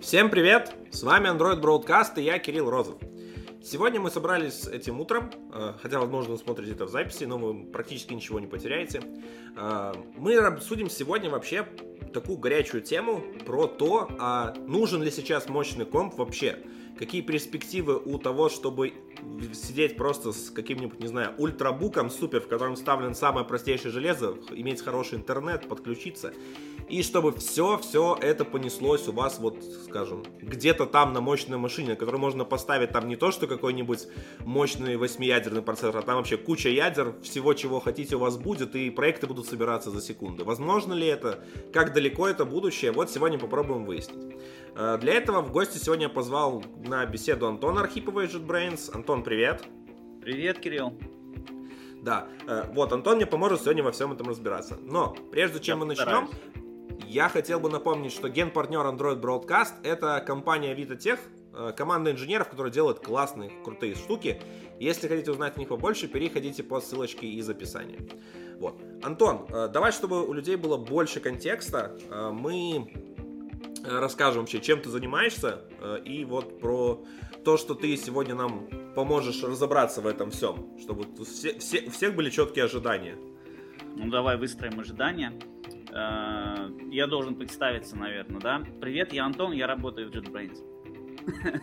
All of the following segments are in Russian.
Всем привет! С вами Android Broadcast и я, Кирилл Розов. Сегодня мы собрались этим утром, э, хотя, возможно, вы смотрите это в записи, но вы практически ничего не потеряете. Э, мы обсудим сегодня вообще такую горячую тему про то, а нужен ли сейчас мощный комп вообще. Какие перспективы у того, чтобы сидеть просто с каким-нибудь, не знаю, ультрабуком супер, в котором вставлен самое простейшее железо, иметь хороший интернет, подключиться и чтобы все-все это понеслось у вас, вот, скажем, где-то там на мощной машине, на которой можно поставить там не то, что какой-нибудь мощный восьмиядерный процессор, а там вообще куча ядер, всего, чего хотите у вас будет, и проекты будут собираться за секунды. Возможно ли это? Как далеко это будущее? Вот сегодня попробуем выяснить. Э, для этого в гости сегодня позвал на беседу Антона Архипова из JetBrains. Антон, привет. Привет, Кирилл. Да, э, вот Антон мне поможет сегодня во всем этом разбираться. Но прежде чем я мы начнем, я хотел бы напомнить, что генпартнер Android Broadcast это компания VitaTech, э, команда инженеров, которая делает классные, крутые штуки. Если хотите узнать о них побольше, переходите по ссылочке из описания. Вот. Антон, давай, чтобы у людей было больше контекста, мы расскажем вообще, чем ты занимаешься, и вот про то, что ты сегодня нам поможешь разобраться в этом всем, чтобы все, все, у всех были четкие ожидания. Ну, давай выстроим ожидания. Э, я должен представиться, наверное, да? Привет, я Антон, я работаю в JetBrains.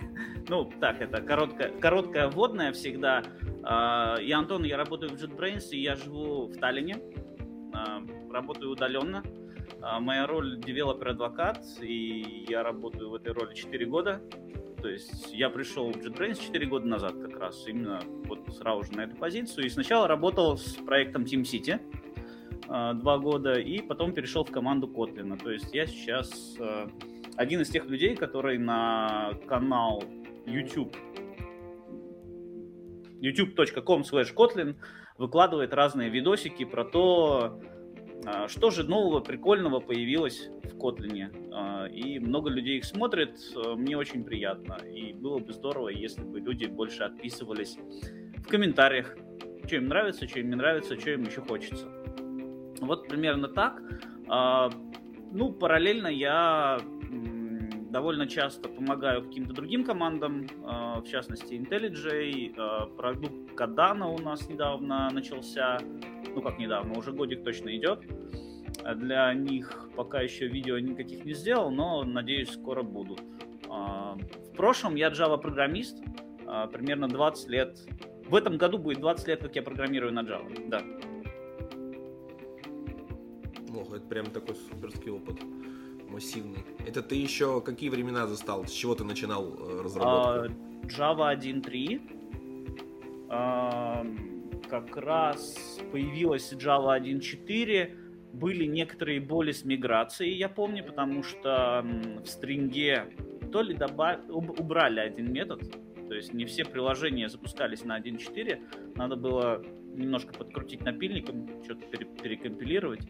Ну, так, это короткая, короткая вводная всегда. Э, я Антон, я работаю в JetBrains, и я живу в Таллине. Э, работаю удаленно. Моя роль developer advocate, и я работаю в этой роли 4 года. То есть я пришел в JetBrains 4 года назад как раз, именно вот сразу же на эту позицию. И сначала работал с проектом Team City, а, два года, и потом перешел в команду Котлина. То есть я сейчас э, один из тех людей, который на канал YouTube youtube.com slash kotlin выкладывает разные видосики про то, а, что же нового, прикольного появилось в Котлине. А, и много людей их смотрит, мне очень приятно. И было бы здорово, если бы люди больше отписывались в комментариях, что им нравится, что им не нравится, что им еще хочется. Вот примерно так. А, ну, параллельно я довольно часто помогаю каким-то другим командам, а, в частности IntelliJ, а, продукт Cardano у нас недавно начался, ну как недавно, уже годик точно идет. Для них пока еще видео никаких не сделал, но надеюсь скоро будут. В прошлом я Java программист, примерно 20 лет. В этом году будет 20 лет, как я программирую на Java, да неплохо. Это прям такой суперский опыт. Массивный. Это ты еще какие времена застал? С чего ты начинал э, разработку? Uh, Java 1.3. Uh, как раз появилась Java 1.4. Были некоторые боли с миграцией, я помню, потому что в стринге то ли добав... убрали один метод, то есть не все приложения запускались на 1.4, надо было немножко подкрутить напильником, что-то перекомпилировать.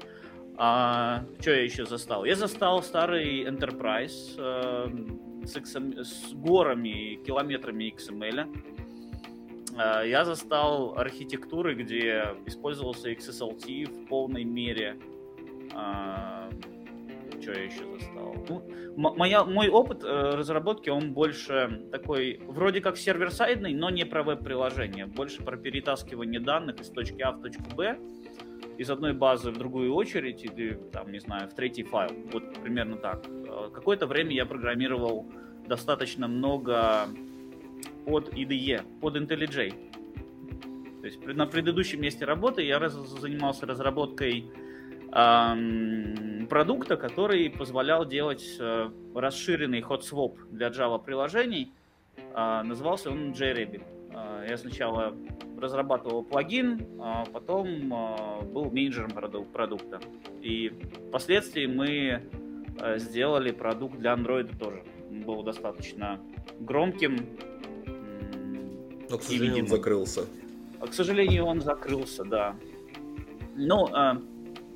А, что я еще застал? Я застал старый Enterprise э, с, XM, с горами, километрами XML. Э, я застал архитектуры, где использовался XSLT в полной мере. Э, что я еще застал? Ну, моя, мой опыт э, разработки, он больше такой, вроде как сервер-сайдный, но не про веб-приложение. Больше про перетаскивание данных из точки А в точку Б из одной базы в другую очередь или, там, не знаю, в третий файл. Вот примерно так. Э, какое-то время я программировал достаточно много под IDE, под IntelliJ. То есть на предыдущем месте работы я раз, занимался разработкой эм, продукта, который позволял делать э, расширенный hot swap для Java приложений. Э, назывался он JRabbit. Э, я сначала разрабатывал плагин, а потом а, был менеджером продукта. И впоследствии мы а, сделали продукт для Android тоже. Он был достаточно громким. Но, к сожалению, он закрылся. К сожалению, он закрылся, да. Но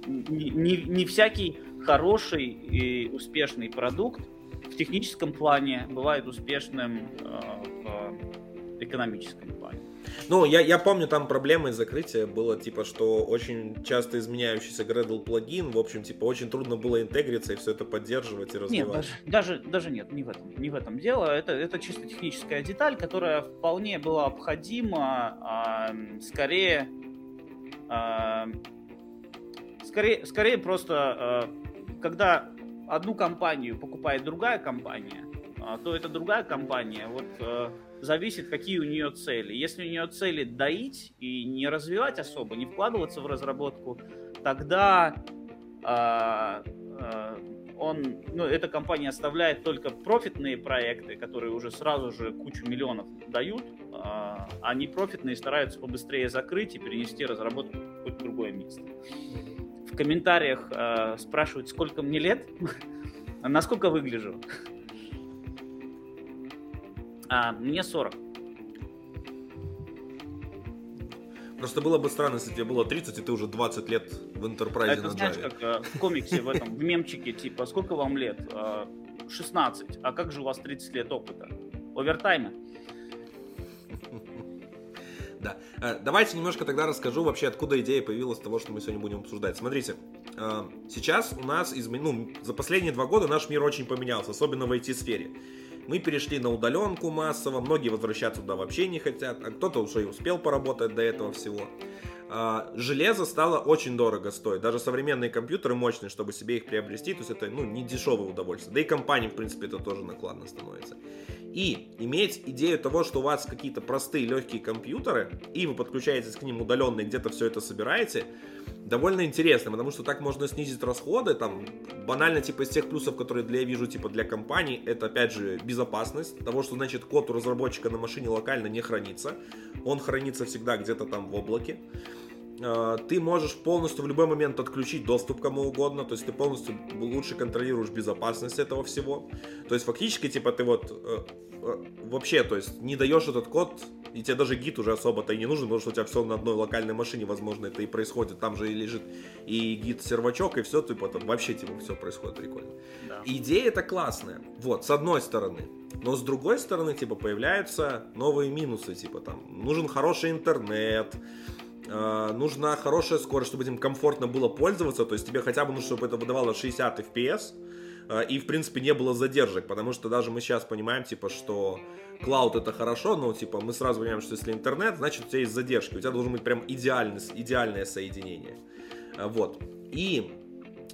не, не, не всякий хороший и успешный продукт в техническом плане бывает успешным в экономическом плане. Ну, я, я помню, там проблемы закрытия было, типа, что очень часто изменяющийся Gradle плагин, в общем, типа, очень трудно было интегриться и все это поддерживать и развивать. Нет, даже, даже, даже нет, не в этом, не в этом дело. Это, это чисто техническая деталь, которая вполне была обходима, а, скорее, а, скорее, скорее просто, а, когда одну компанию покупает другая компания, а, то эта другая компания вот а, зависит, какие у нее цели. Если у нее цели доить и не развивать особо, не вкладываться в разработку, тогда э, он, ну, эта компания оставляет только профитные проекты, которые уже сразу же кучу миллионов дают, э, а непрофитные стараются побыстрее закрыть и перенести разработку в какое-то другое место. В комментариях э, спрашивают, сколько мне лет, насколько выгляжу. А, мне 40. Просто было бы странно, если тебе было 30, и ты уже 20 лет в Enterprise Это знаешь, как э, в комиксе в этом, в мемчике, типа, сколько вам лет? Э, 16. А как же у вас 30 лет опыта? Овертаймы. Да. Э, давайте немножко тогда расскажу вообще, откуда идея появилась того, что мы сегодня будем обсуждать. Смотрите, э, сейчас у нас измен... ну, за последние два года наш мир очень поменялся, особенно в IT-сфере. Мы перешли на удаленку массово, многие возвращаться туда вообще не хотят, а кто-то уже и успел поработать до этого всего. А, железо стало очень дорого стоить. Даже современные компьютеры мощные, чтобы себе их приобрести, то есть это ну, не дешевое удовольствие. Да и компании, в принципе, это тоже накладно становится. И иметь идею того, что у вас какие-то простые легкие компьютеры, и вы подключаетесь к ним удаленно и где-то все это собираете, довольно интересно, потому что так можно снизить расходы, там, банально, типа, из тех плюсов, которые для, я вижу, типа, для компаний, это, опять же, безопасность, того, что, значит, код у разработчика на машине локально не хранится, он хранится всегда где-то там в облаке, ты можешь полностью в любой момент отключить доступ кому угодно, то есть ты полностью лучше контролируешь безопасность этого всего. То есть фактически, типа, ты вот э, э, вообще, то есть не даешь этот код, и тебе даже гид уже особо-то и не нужен, потому что у тебя все на одной локальной машине, возможно, это и происходит, там же и лежит и гид-сервачок, и все, типа, там вообще, типа, все происходит прикольно. Да. Идея это классная, вот, с одной стороны. Но с другой стороны, типа, появляются новые минусы, типа, там, нужен хороший интернет, э, нужна хорошая скорость, чтобы этим комфортно было пользоваться, то есть тебе хотя бы нужно, чтобы это выдавало 60 FPS, э, и, в принципе, не было задержек, потому что даже мы сейчас понимаем, типа, что клауд это хорошо, но, типа, мы сразу понимаем, что если интернет, значит, у тебя есть задержки, у тебя должен быть прям идеальный, идеальное соединение. Э, вот. И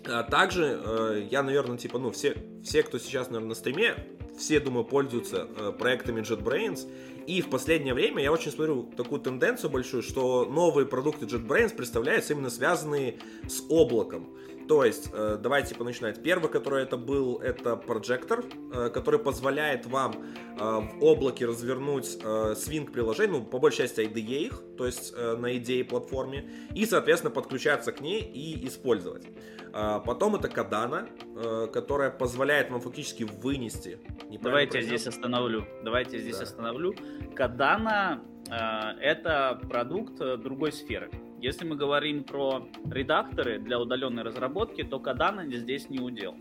э, также э, я, наверное, типа, ну, все, все, кто сейчас, наверное, на стриме, все, думаю, пользуются э, проектами JetBrains, и в последнее время я очень смотрю такую тенденцию большую, что новые продукты JetBrains представляются именно связанные с облаком. То есть, э, давайте типа начинать. Первый, который это был, это прожектор, э, который позволяет вам э, в облаке развернуть э, свинг приложений, ну, по большей части IDE их, то есть э, на идее платформе, и, соответственно, подключаться к ней и использовать. Э, потом это Кадана, э, которая позволяет вам фактически вынести. Давайте я здесь остановлю. Давайте я здесь да. остановлю. Кадана э, это продукт э, другой сферы. Если мы говорим про редакторы для удаленной разработки, то Кадана здесь не удел.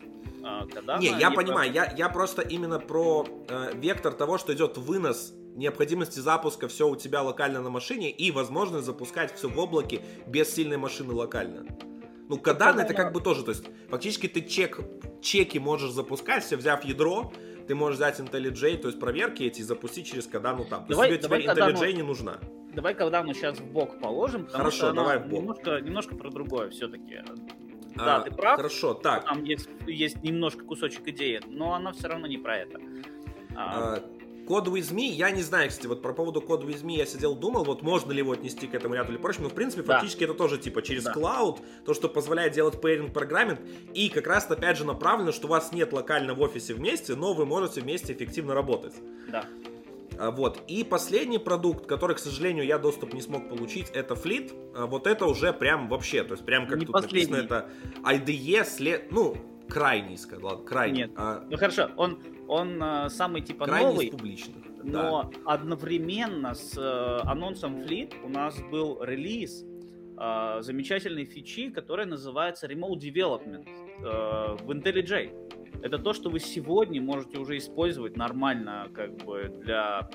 Кадана не, я понимаю, про... я, я просто именно про э, вектор того, что идет вынос необходимости запуска все у тебя локально на машине и возможность запускать все в облаке без сильной машины локально. Ну, Кадан это как бы тоже, то есть фактически ты чек, чеки можешь запускать, все взяв ядро, ты можешь взять IntelliJ, то есть проверки эти, и запустить через Кадану там. Давай, то есть тебе IntelliJ не нужна. Давай Кадану сейчас в бок положим, Хорошо, давай в бок. Немножко, немножко про другое все-таки. А, да, ты прав. Хорошо, так. Там есть, есть немножко кусочек идеи, но она все равно не про это. А, а Code with me, я не знаю, кстати, вот про поводу Code with me я сидел, думал, вот можно ли его отнести к этому ряду или прочему, но в принципе да. фактически это тоже типа через да. cloud, то, что позволяет делать pairing программинг, и как раз опять же направлено, что у вас нет локально в офисе вместе, но вы можете вместе эффективно работать. Да. А, вот. И последний продукт, который, к сожалению, я доступ не смог получить, это Fleet. А, вот это уже прям вообще, то есть прям как не тут последний. написано, это IDE, след... ну, крайний, сказал, крайний. Нет, а... ну хорошо, он он э, самый типа Крайне новый. публичных. Но да. одновременно с э, анонсом Fleet у нас был релиз э, замечательной фичи, которая называется Remote Development э, в IntelliJ. Это то, что вы сегодня можете уже использовать нормально, как бы для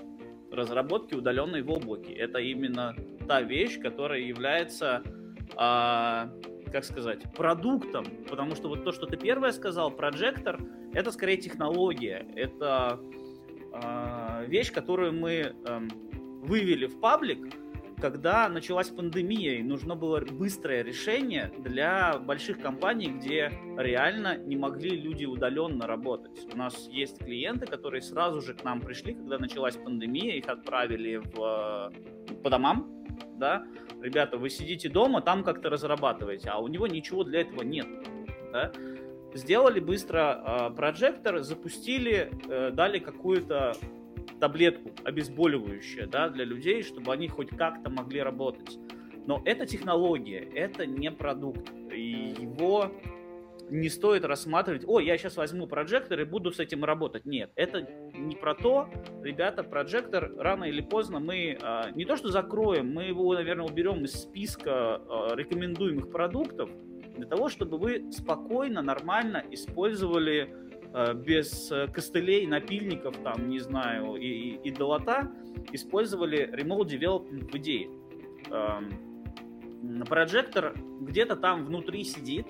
разработки, удаленной в облаке. Это именно та вещь, которая является, а, как сказать, продуктом. Потому что вот то, что ты первое сказал, прожектор, это скорее технология. Это а, вещь, которую мы а, вывели в паблик, когда началась пандемия, и нужно было быстрое решение для больших компаний, где реально не могли люди удаленно работать. У нас есть клиенты, которые сразу же к нам пришли, когда началась пандемия, их отправили в, по домам, да, ребята, вы сидите дома, там как-то разрабатываете, а у него ничего для этого нет, да. Сделали быстро э, прожектор, запустили, э, дали какую-то таблетку обезболивающую да, для людей, чтобы они хоть как-то могли работать. Но это технология, это не продукт. И его не стоит рассматривать, о, я сейчас возьму прожектор и буду с этим работать. Нет, это не про то. Ребята, прожектор рано или поздно мы а, не то что закроем, мы его, наверное, уберем из списка а, рекомендуемых продуктов для того, чтобы вы спокойно, нормально использовали Э, без э, костылей, напильников, там, не знаю, и, и, и долота, использовали Remote Development в идее. Эм, прожектор где-то там внутри сидит,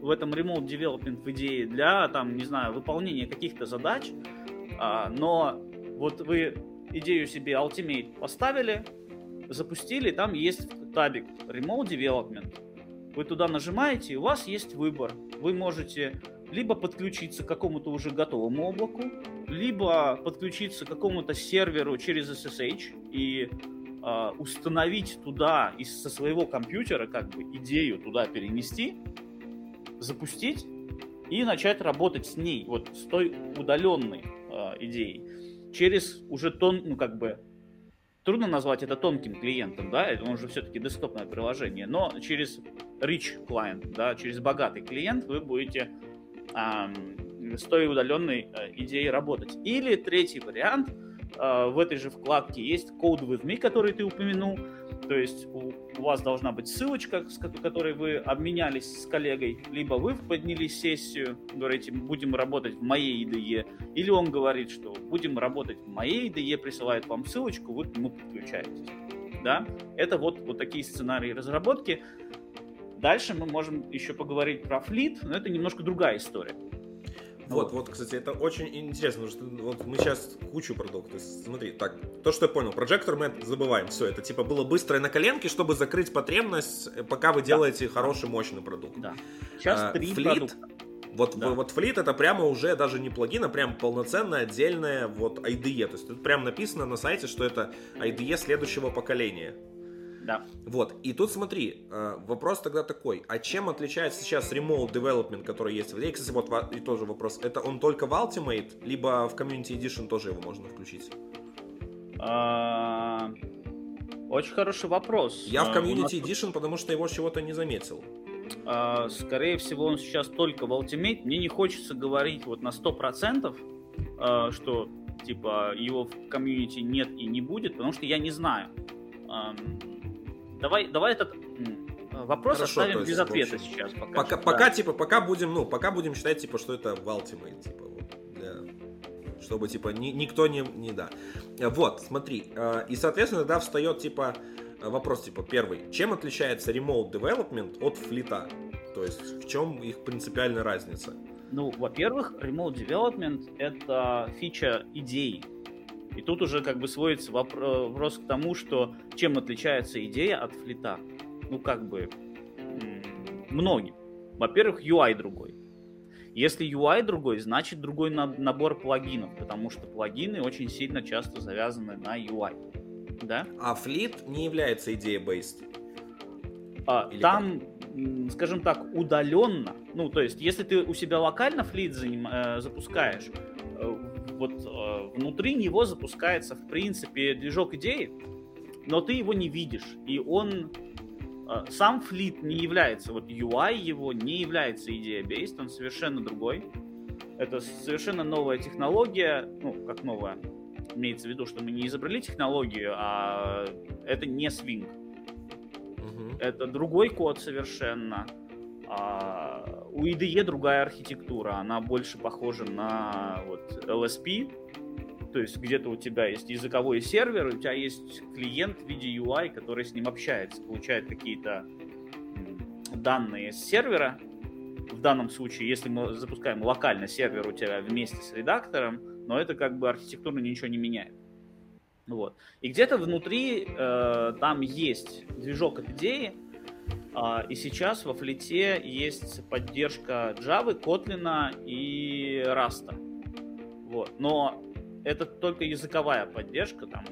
в этом Remote Development в идее для, там, не знаю, выполнения каких-то задач, а, но вот вы идею себе Ultimate поставили, запустили, там есть табик Remote Development. Вы туда нажимаете, и у вас есть выбор. Вы можете либо подключиться к какому-то уже готовому облаку, либо подключиться к какому-то серверу через SSH и э, установить туда из со своего компьютера как бы идею туда перенести, запустить и начать работать с ней, вот с той удаленной э, идеей. Через уже тон, ну как бы трудно назвать это тонким клиентом, да, это уже все-таки десктопное приложение, но через rich client, да, через богатый клиент вы будете с той удаленной э, идеей работать. Или третий вариант, э, в этой же вкладке есть Code with Me, который ты упомянул, то есть у, вас должна быть ссылочка, с которой вы обменялись с коллегой, либо вы подняли сессию, говорите, будем работать в моей IDE, или он говорит, что будем работать в моей IDE, присылает вам ссылочку, вы к нему подключаетесь. Да? Это вот, вот такие сценарии разработки. Дальше мы можем еще поговорить про флит, но это немножко другая история. Вот, вот, кстати, это очень интересно, потому что вот мы сейчас кучу продуктов. Смотри, так, то, что я понял, прожектор мы забываем. Все, это типа было быстро на коленке, чтобы закрыть потребность, э, пока вы делаете да. хороший, мощный продукт. Да. Сейчас а, три продукта. Вот, да. вот Fleet это прямо уже даже не плагин, а прям полноценная отдельная вот IDE. То есть тут прям написано на сайте, что это IDE следующего поколения. Да. Вот, и тут смотри, э, вопрос тогда такой, а чем отличается сейчас Remote Development, который есть в? Кстати, вот и тоже вопрос, это он только в Ultimate, либо в Community Edition тоже его можно включить? А, очень хороший вопрос. Я в а, Community Edition, потому что его чего-то не заметил. А, скорее всего, он сейчас только в Ultimate. Мне не хочется говорить вот на 100%, что типа его в комьюнити нет и не будет, потому что я не знаю. Давай, давай этот вопрос Хорошо, оставим есть, без ответа общем, сейчас. Пока, пока, что, пока да. типа, пока будем, ну, пока будем считать, типа, что это в Ultimate, типа, вот, для, чтобы, типа, ни, никто не, не, да. Вот, смотри, э, и, соответственно, да, встает, типа, вопрос, типа, первый, чем отличается Remote Development от флита? То есть, в чем их принципиальная разница? Ну, во-первых, Remote Development — это фича идей, и тут уже как бы сводится вопрос к тому, что чем отличается идея от флита. Ну, как бы, многим. Во-первых, UI другой. Если UI другой, значит другой набор плагинов, потому что плагины очень сильно часто завязаны на UI. Да? А флит не является идеей-based? А, там, как? скажем так, удаленно, ну, то есть, если ты у себя локально флит заним, э, запускаешь, э, вот э, внутри него запускается, в принципе, движок идеи, но ты его не видишь. И он э, сам флит не является, вот UI его не является идея based, он совершенно другой. Это совершенно новая технология, ну, как новая, имеется в виду, что мы не изобрели технологию, а это не Swing. Угу. Это другой код совершенно. А у IDE другая архитектура, она больше похожа на вот LSP, то есть где-то у тебя есть языковой сервер, у тебя есть клиент в виде UI, который с ним общается, получает какие-то данные с сервера. В данном случае, если мы запускаем локально сервер у тебя вместе с редактором, но это как бы архитектурно ничего не меняет. Вот. И где-то внутри э, там есть движок от идеи, и сейчас во флите есть поддержка Java, Kotlin и Rust. Вот. Но это только языковая поддержка, там,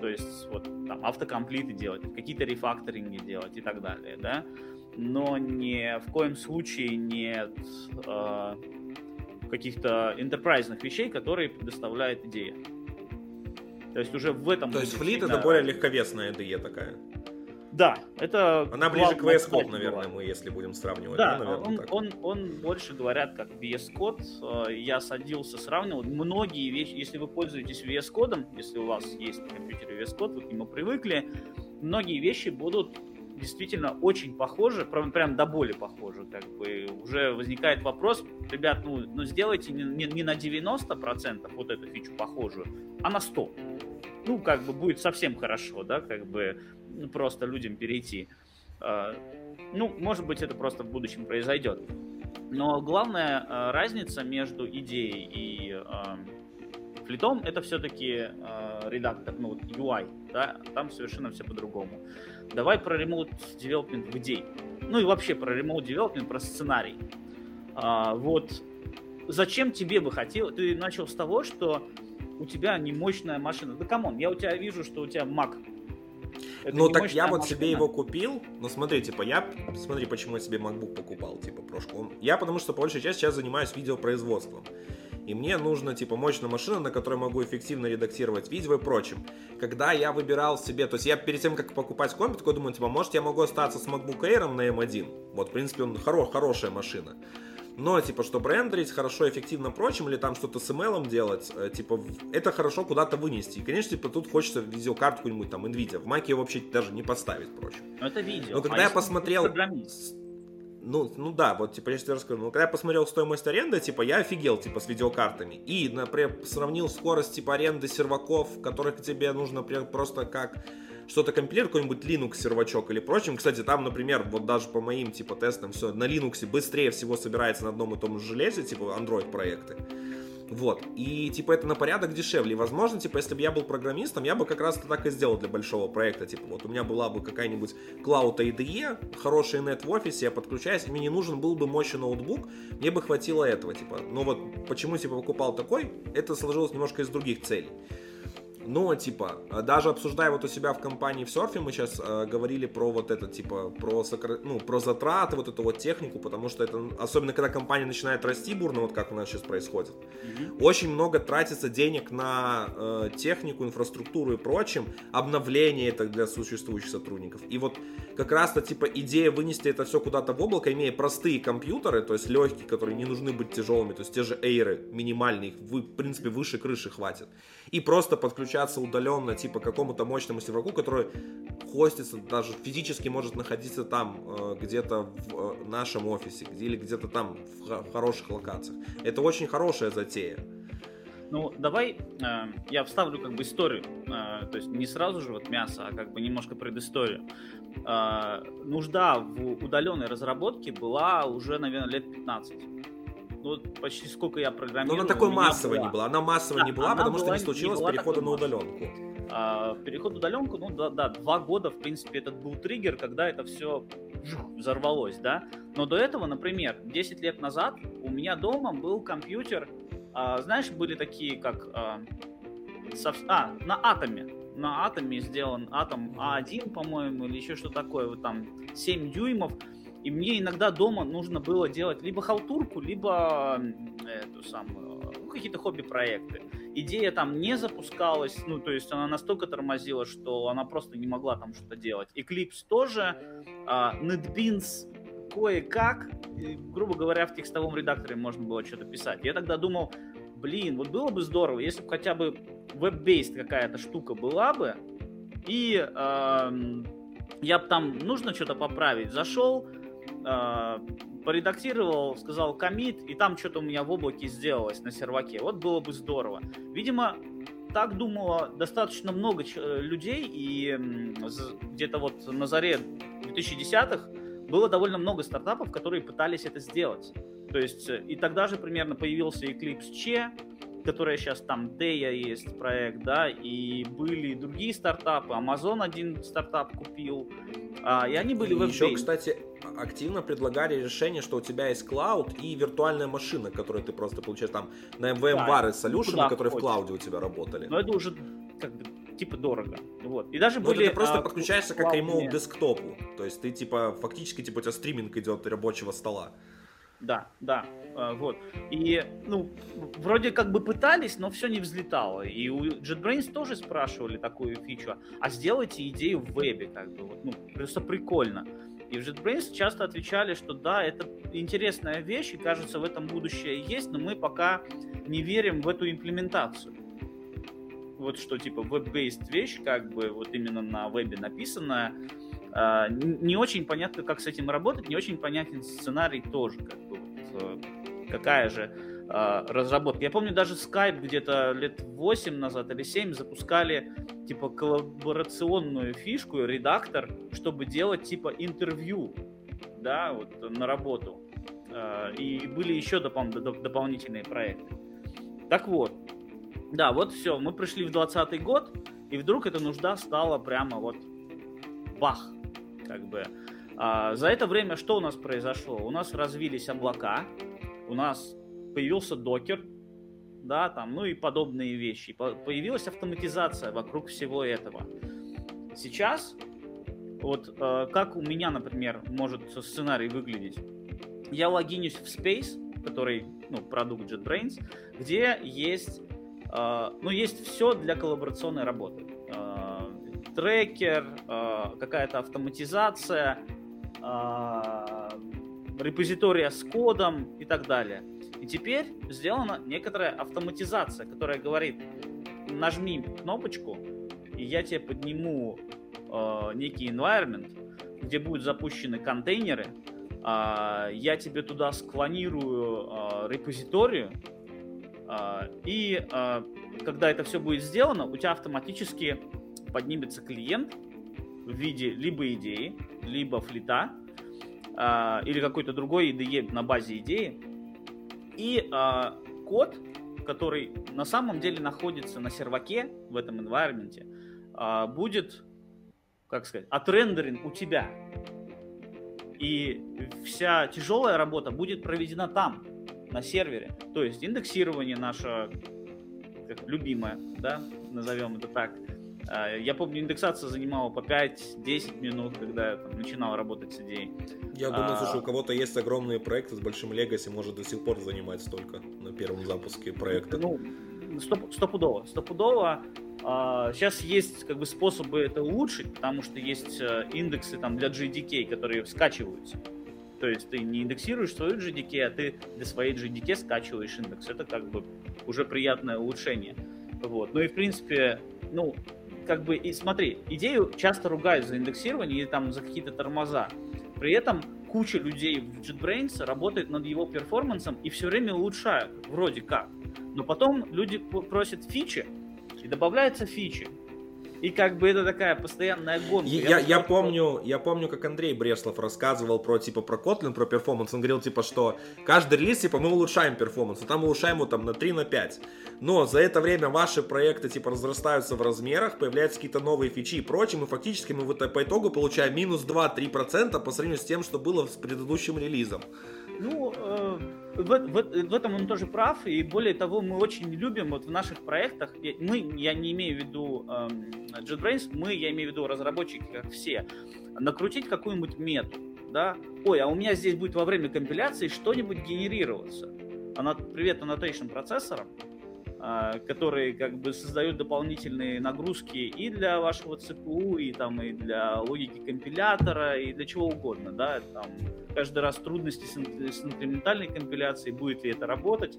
то есть вот там автокомплиты делать, какие-то рефакторинги делать и так далее, да, но ни в коем случае нет э, каких-то интерпрайзных вещей, которые предоставляет идея. То есть уже в этом... То есть флит это более легковесная IDE такая? Да, это... Она ближе к VS Code, наверное, мы, если будем сравнивать. Да, да наверное, он, так. Он, он больше говорят как VS Code. Э, я садился, сравнивал. Многие вещи, если вы пользуетесь VS Code, если у вас есть в компьютере VS Code, вы к нему привыкли, многие вещи будут действительно очень похожи, прям, прям до боли похожи. Как бы уже возникает вопрос, ребят, ну, ну сделайте не, не, не на 90% вот эту фичу похожую, а на 100% ну, как бы будет совсем хорошо, да, как бы просто людям перейти. А, ну, может быть, это просто в будущем произойдет. Но главная а, разница между идеей и а, флитом это все-таки редактор, ну, UI, да, там совершенно все по-другому. Давай про remote development в идей. Ну и вообще про remote development, про сценарий. вот зачем тебе бы хотел, ты начал с того, что у тебя не мощная машина. Да come on, я у тебя вижу, что у тебя Mac. Это ну так я вот машина. себе его купил, но смотри, типа, я, смотри, почему я себе MacBook покупал, типа, Прошку. Я потому что по большей части сейчас занимаюсь видеопроизводством. И мне нужно, типа, мощная машина, на которой могу эффективно редактировать видео и прочим. Когда я выбирал себе, то есть я перед тем, как покупать комп, такой думаю, типа, может я могу остаться с MacBook Air на M1. Вот, в принципе, он хоро хорошая машина. Но, типа, чтобы рендерить хорошо, эффективно, прочим, или там что-то с ML делать, э, типа, это хорошо куда-то вынести. И, конечно, типа, тут хочется видеокарту какую-нибудь там NVIDIA. В Маке вообще даже не поставить, впрочем. Но это видео. Но когда а я посмотрел... Ну, ну да, вот, типа, я тебе расскажу. Ну, когда я посмотрел стоимость аренды, типа, я офигел, типа, с видеокартами. И, например, сравнил скорость, типа, аренды серваков, которых тебе нужно, например, просто как что-то компилирует, какой-нибудь Linux сервачок или прочим. Кстати, там, например, вот даже по моим, типа, тестам, все на Linux быстрее всего собирается на одном и том же железе, типа, Android проекты. Вот. И, типа, это на порядок дешевле. И, возможно, типа, если бы я был программистом, я бы как раз так и сделал для большого проекта. Типа, вот у меня была бы какая-нибудь Cloud IDE, хороший нет в офисе, я подключаюсь, мне не нужен был бы мощный ноутбук, мне бы хватило этого, типа. Но вот почему, типа, покупал такой, это сложилось немножко из других целей. Но, типа, даже обсуждая вот у себя в компании в серфе, мы сейчас э, говорили про вот это, типа, про, сокр... ну, про затраты, вот эту вот технику, потому что это, особенно когда компания начинает расти бурно, вот как у нас сейчас происходит, mm-hmm. очень много тратится денег на э, технику, инфраструктуру и прочим, обновление это для существующих сотрудников. И вот как раз-то, типа, идея вынести это все куда-то в облако, имея простые компьютеры, то есть легкие, которые не нужны быть тяжелыми, то есть те же эйры минимальные, их, в принципе, выше крыши хватит и просто подключаться удаленно, типа, к какому-то мощному серваку, который хостится, даже физически может находиться там, э, где-то в э, нашем офисе, или где-то там в хороших локациях. Это очень хорошая затея. Ну, давай э, я вставлю как бы историю. Э, то есть не сразу же вот мясо, а как бы немножко предысторию. Э, нужда в удаленной разработке была уже, наверное, лет 15 ну, почти сколько я программирую. Но она такой массовой была. не была. Она массовой да, не была, потому была, что не случилось не перехода на удаленку. А, переход на удаленку, ну да, да, два года, в принципе, этот был триггер, когда это все взорвалось, да. Но до этого, например, 10 лет назад у меня дома был компьютер, а, знаешь, были такие, как... А, со, а, на атоме. На атоме сделан атом А1, по-моему, или еще что такое, вот там 7 дюймов. И мне иногда дома нужно было делать либо халтурку, либо эту самую, ну, какие-то хобби-проекты. Идея там не запускалась, ну, то есть она настолько тормозила, что она просто не могла там что-то делать. Eclipse тоже, а, NetBeans кое-как, грубо говоря, в текстовом редакторе можно было что-то писать. Я тогда думал, блин, вот было бы здорово, если бы хотя бы веб-бейст какая-то штука была бы, и э, я бы там нужно что-то поправить, зашел, э, поредактировал, сказал комит, и там что-то у меня в облаке сделалось на серваке. Вот было бы здорово. Видимо, так думало достаточно много людей, и где-то вот на заре 2010-х было довольно много стартапов, которые пытались это сделать. То есть э, и тогда же примерно появился Eclipse Che, которая сейчас там Deya есть проект, да, и были и другие стартапы, Amazon один стартап купил, а, и они были в Еще, кстати, активно предлагали решение, что у тебя есть клауд и виртуальная машина, которую ты просто получаешь там на VMware да, Solution, которые в клауде у тебя работали. Но это уже как бы типа дорого. Вот. И даже ну, были... ты просто а, подключаешься как ремоут десктопу. То есть ты типа фактически типа у тебя стриминг идет рабочего стола. Да, да, а, вот. И, ну, вроде как бы пытались, но все не взлетало. И у JetBrains тоже спрашивали такую фичу, а сделайте идею в вебе, как бы, вот, ну, просто прикольно. И в JetBrains часто отвечали, что да, это интересная вещь, и кажется, в этом будущее есть, но мы пока не верим в эту имплементацию. Вот что типа веб-based вещь, как бы вот именно на вебе написанная, не очень понятно, как с этим работать, не очень понятен сценарий тоже, как бы, вот, э, какая же а, разработка. Я помню, даже Skype где-то лет 8 назад или 7 запускали типа коллаборационную фишку, редактор, чтобы делать типа интервью, да, вот на работу. А, и были еще допол- дополнительные проекты. Так вот, да, вот все, мы пришли в 2020 год, и вдруг эта нужда стала прямо вот бах, как бы. А, за это время что у нас произошло? У нас развились облака, у нас появился докер, да, там, ну и подобные вещи. Появилась автоматизация вокруг всего этого. Сейчас, вот э, как у меня, например, может сценарий выглядеть? Я логинюсь в Space, который, ну, продукт JetBrains, где есть, э, ну, есть все для коллаборационной работы трекер, э, какая-то автоматизация, э, репозитория с кодом и так далее. И теперь сделана некоторая автоматизация, которая говорит, нажми кнопочку, и я тебе подниму э, некий environment, где будут запущены контейнеры, э, я тебе туда склонирую репозиторию, и когда это все будет сделано, у тебя автоматически поднимется клиент в виде либо идеи, либо флита, э, или какой-то другой IDE на базе идеи, и э, код, который на самом деле находится на серваке в этом environment, э, будет, как сказать, отрендерен у тебя. И вся тяжелая работа будет проведена там, на сервере. То есть индексирование наше как, любимое, да, назовем это так, я помню, индексация занимала по 5-10 минут, когда я там, начинал работать с идеей. Я думаю, а... слушай, у кого-то есть огромные проекты с большим легаси, может до сих пор занимать столько на первом запуске проекта. Ну, стоп, стопудово. Стопудово. А, сейчас есть как бы способы это улучшить, потому что есть э, индексы там для GDK, которые скачиваются. То есть ты не индексируешь свою GDK, а ты для своей GDK скачиваешь индекс. Это как бы уже приятное улучшение. Вот. Ну и в принципе, ну, как бы, и смотри, идею часто ругают за индексирование или там за какие-то тормоза. При этом куча людей в JetBrains работает над его performance ом и все время улучшают, вроде как. Но потом люди просят фичи, и добавляются фичи. И как бы это такая постоянная гонка. Я, я, я, помню, я помню, как Андрей Бреслав рассказывал про типа про Kotlin, про performance. Он говорил, типа, что каждый релиз, типа, мы улучшаем performance, а там улучшаем его там на 3 на 5. Но за это время ваши проекты типа разрастаются в размерах, появляются какие-то новые фичи и прочее, и фактически мы по итогу получаем минус 2-3% по сравнению с тем, что было с предыдущим релизом. Ну, э, в, в, в этом он тоже прав, и более того, мы очень любим вот в наших проектах, мы, я не имею в виду э, JetBrains, мы, я имею в виду разработчики, как все, накрутить какую-нибудь мету, да, ой, а у меня здесь будет во время компиляции что-нибудь генерироваться. Она, привет annotation процессорам, а, которые как бы создают дополнительные нагрузки и для вашего ЦПУ, и там и для логики компилятора, и для чего угодно, да, там каждый раз трудности с, с инкрементальной компиляцией, будет ли это работать.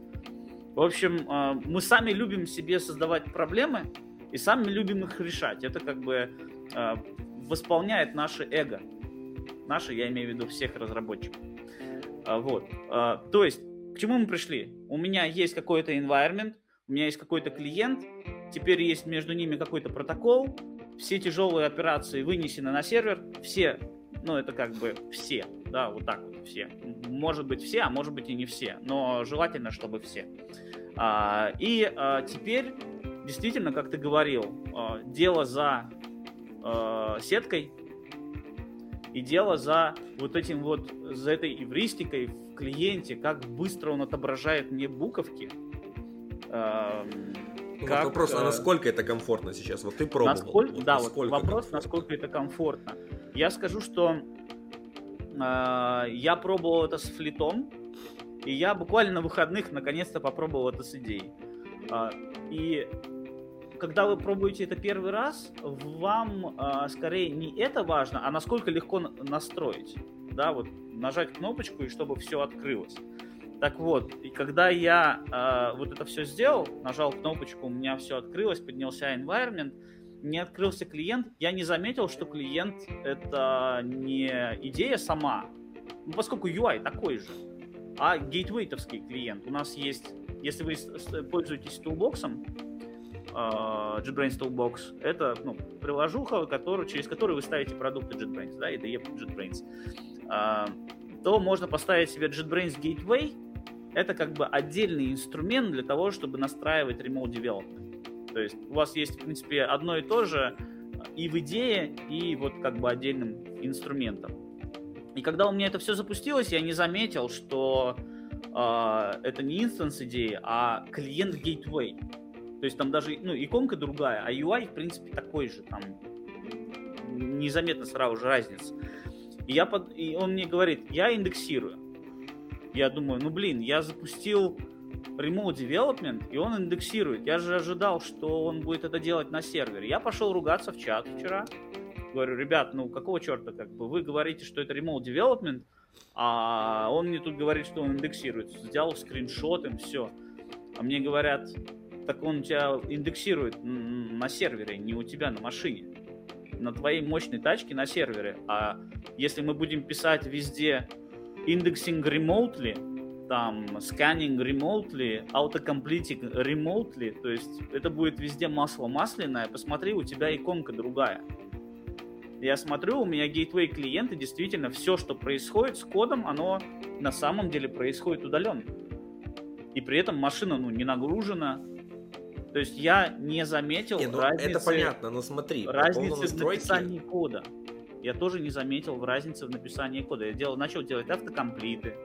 В общем, а, мы сами любим себе создавать проблемы и сами любим их решать. Это как бы а, восполняет наше эго. Наши, я имею в виду всех разработчиков. А, вот. То есть, к чему мы пришли? У меня есть какой-то environment, у меня есть какой-то клиент, теперь есть между ними какой-то протокол, все тяжелые операции вынесены на сервер, все, ну это как бы все, да, вот так вот все. Может быть все, а может быть и не все, но желательно, чтобы все. А, и а, теперь, действительно, как ты говорил, а, дело за сеткой и дело за вот этим вот, за этой эвристикой в клиенте, как быстро он отображает мне буковки. Как, вопрос, а э, насколько это комфортно сейчас? Вот ты пробовал. Насколько, вот да, вот вопрос, комфортно? насколько это комфортно. Я скажу, что я пробовал это с флитом, и я буквально на выходных наконец-то попробовал это с идеей. Э, и когда вы пробуете это первый раз, вам э, скорее не это важно, а насколько легко настроить. Да, вот нажать кнопочку и чтобы все открылось. Так вот, и когда я э, вот это все сделал, нажал кнопочку, у меня все открылось, поднялся environment, не открылся клиент, я не заметил, что клиент это не идея сама, ну, поскольку UI такой же, а гейтвейтовский клиент. У нас есть, если вы пользуетесь тулбоксом, э, JetBrains Toolbox, это ну, приложуха, который, через которую вы ставите продукты JetBrains, да, IDE JetBrains, э, то можно поставить себе JetBrains Gateway, это как бы отдельный инструмент для того, чтобы настраивать remote development. То есть у вас есть, в принципе, одно и то же и в идее, и вот как бы отдельным инструментом. И когда у меня это все запустилось, я не заметил, что э, это не инстанс идеи, а клиент gateway. То есть там даже ну, иконка другая, а UI, в принципе, такой же. Там незаметно сразу же разница. И, я под... и он мне говорит, я индексирую я думаю, ну блин, я запустил remote development, и он индексирует. Я же ожидал, что он будет это делать на сервере. Я пошел ругаться в чат вчера. Говорю, ребят, ну какого черта, как бы вы говорите, что это remote development, а он мне тут говорит, что он индексирует. Сделал скриншот им, все. А мне говорят, так он тебя индексирует на сервере, не у тебя на машине. На твоей мощной тачке на сервере. А если мы будем писать везде indexing remotely, там, scanning remotely, autocompleting remotely, то есть это будет везде масло масляное, посмотри, у тебя иконка другая. Я смотрю, у меня gateway клиенты, действительно, все, что происходит с кодом, оно на самом деле происходит удаленно. И при этом машина, ну, не нагружена, то есть я не заметил не, ну, разницы. Это понятно, но смотри, разницы в написании кода я тоже не заметил в разнице в написании кода. Я делал, начал делать автокомплиты,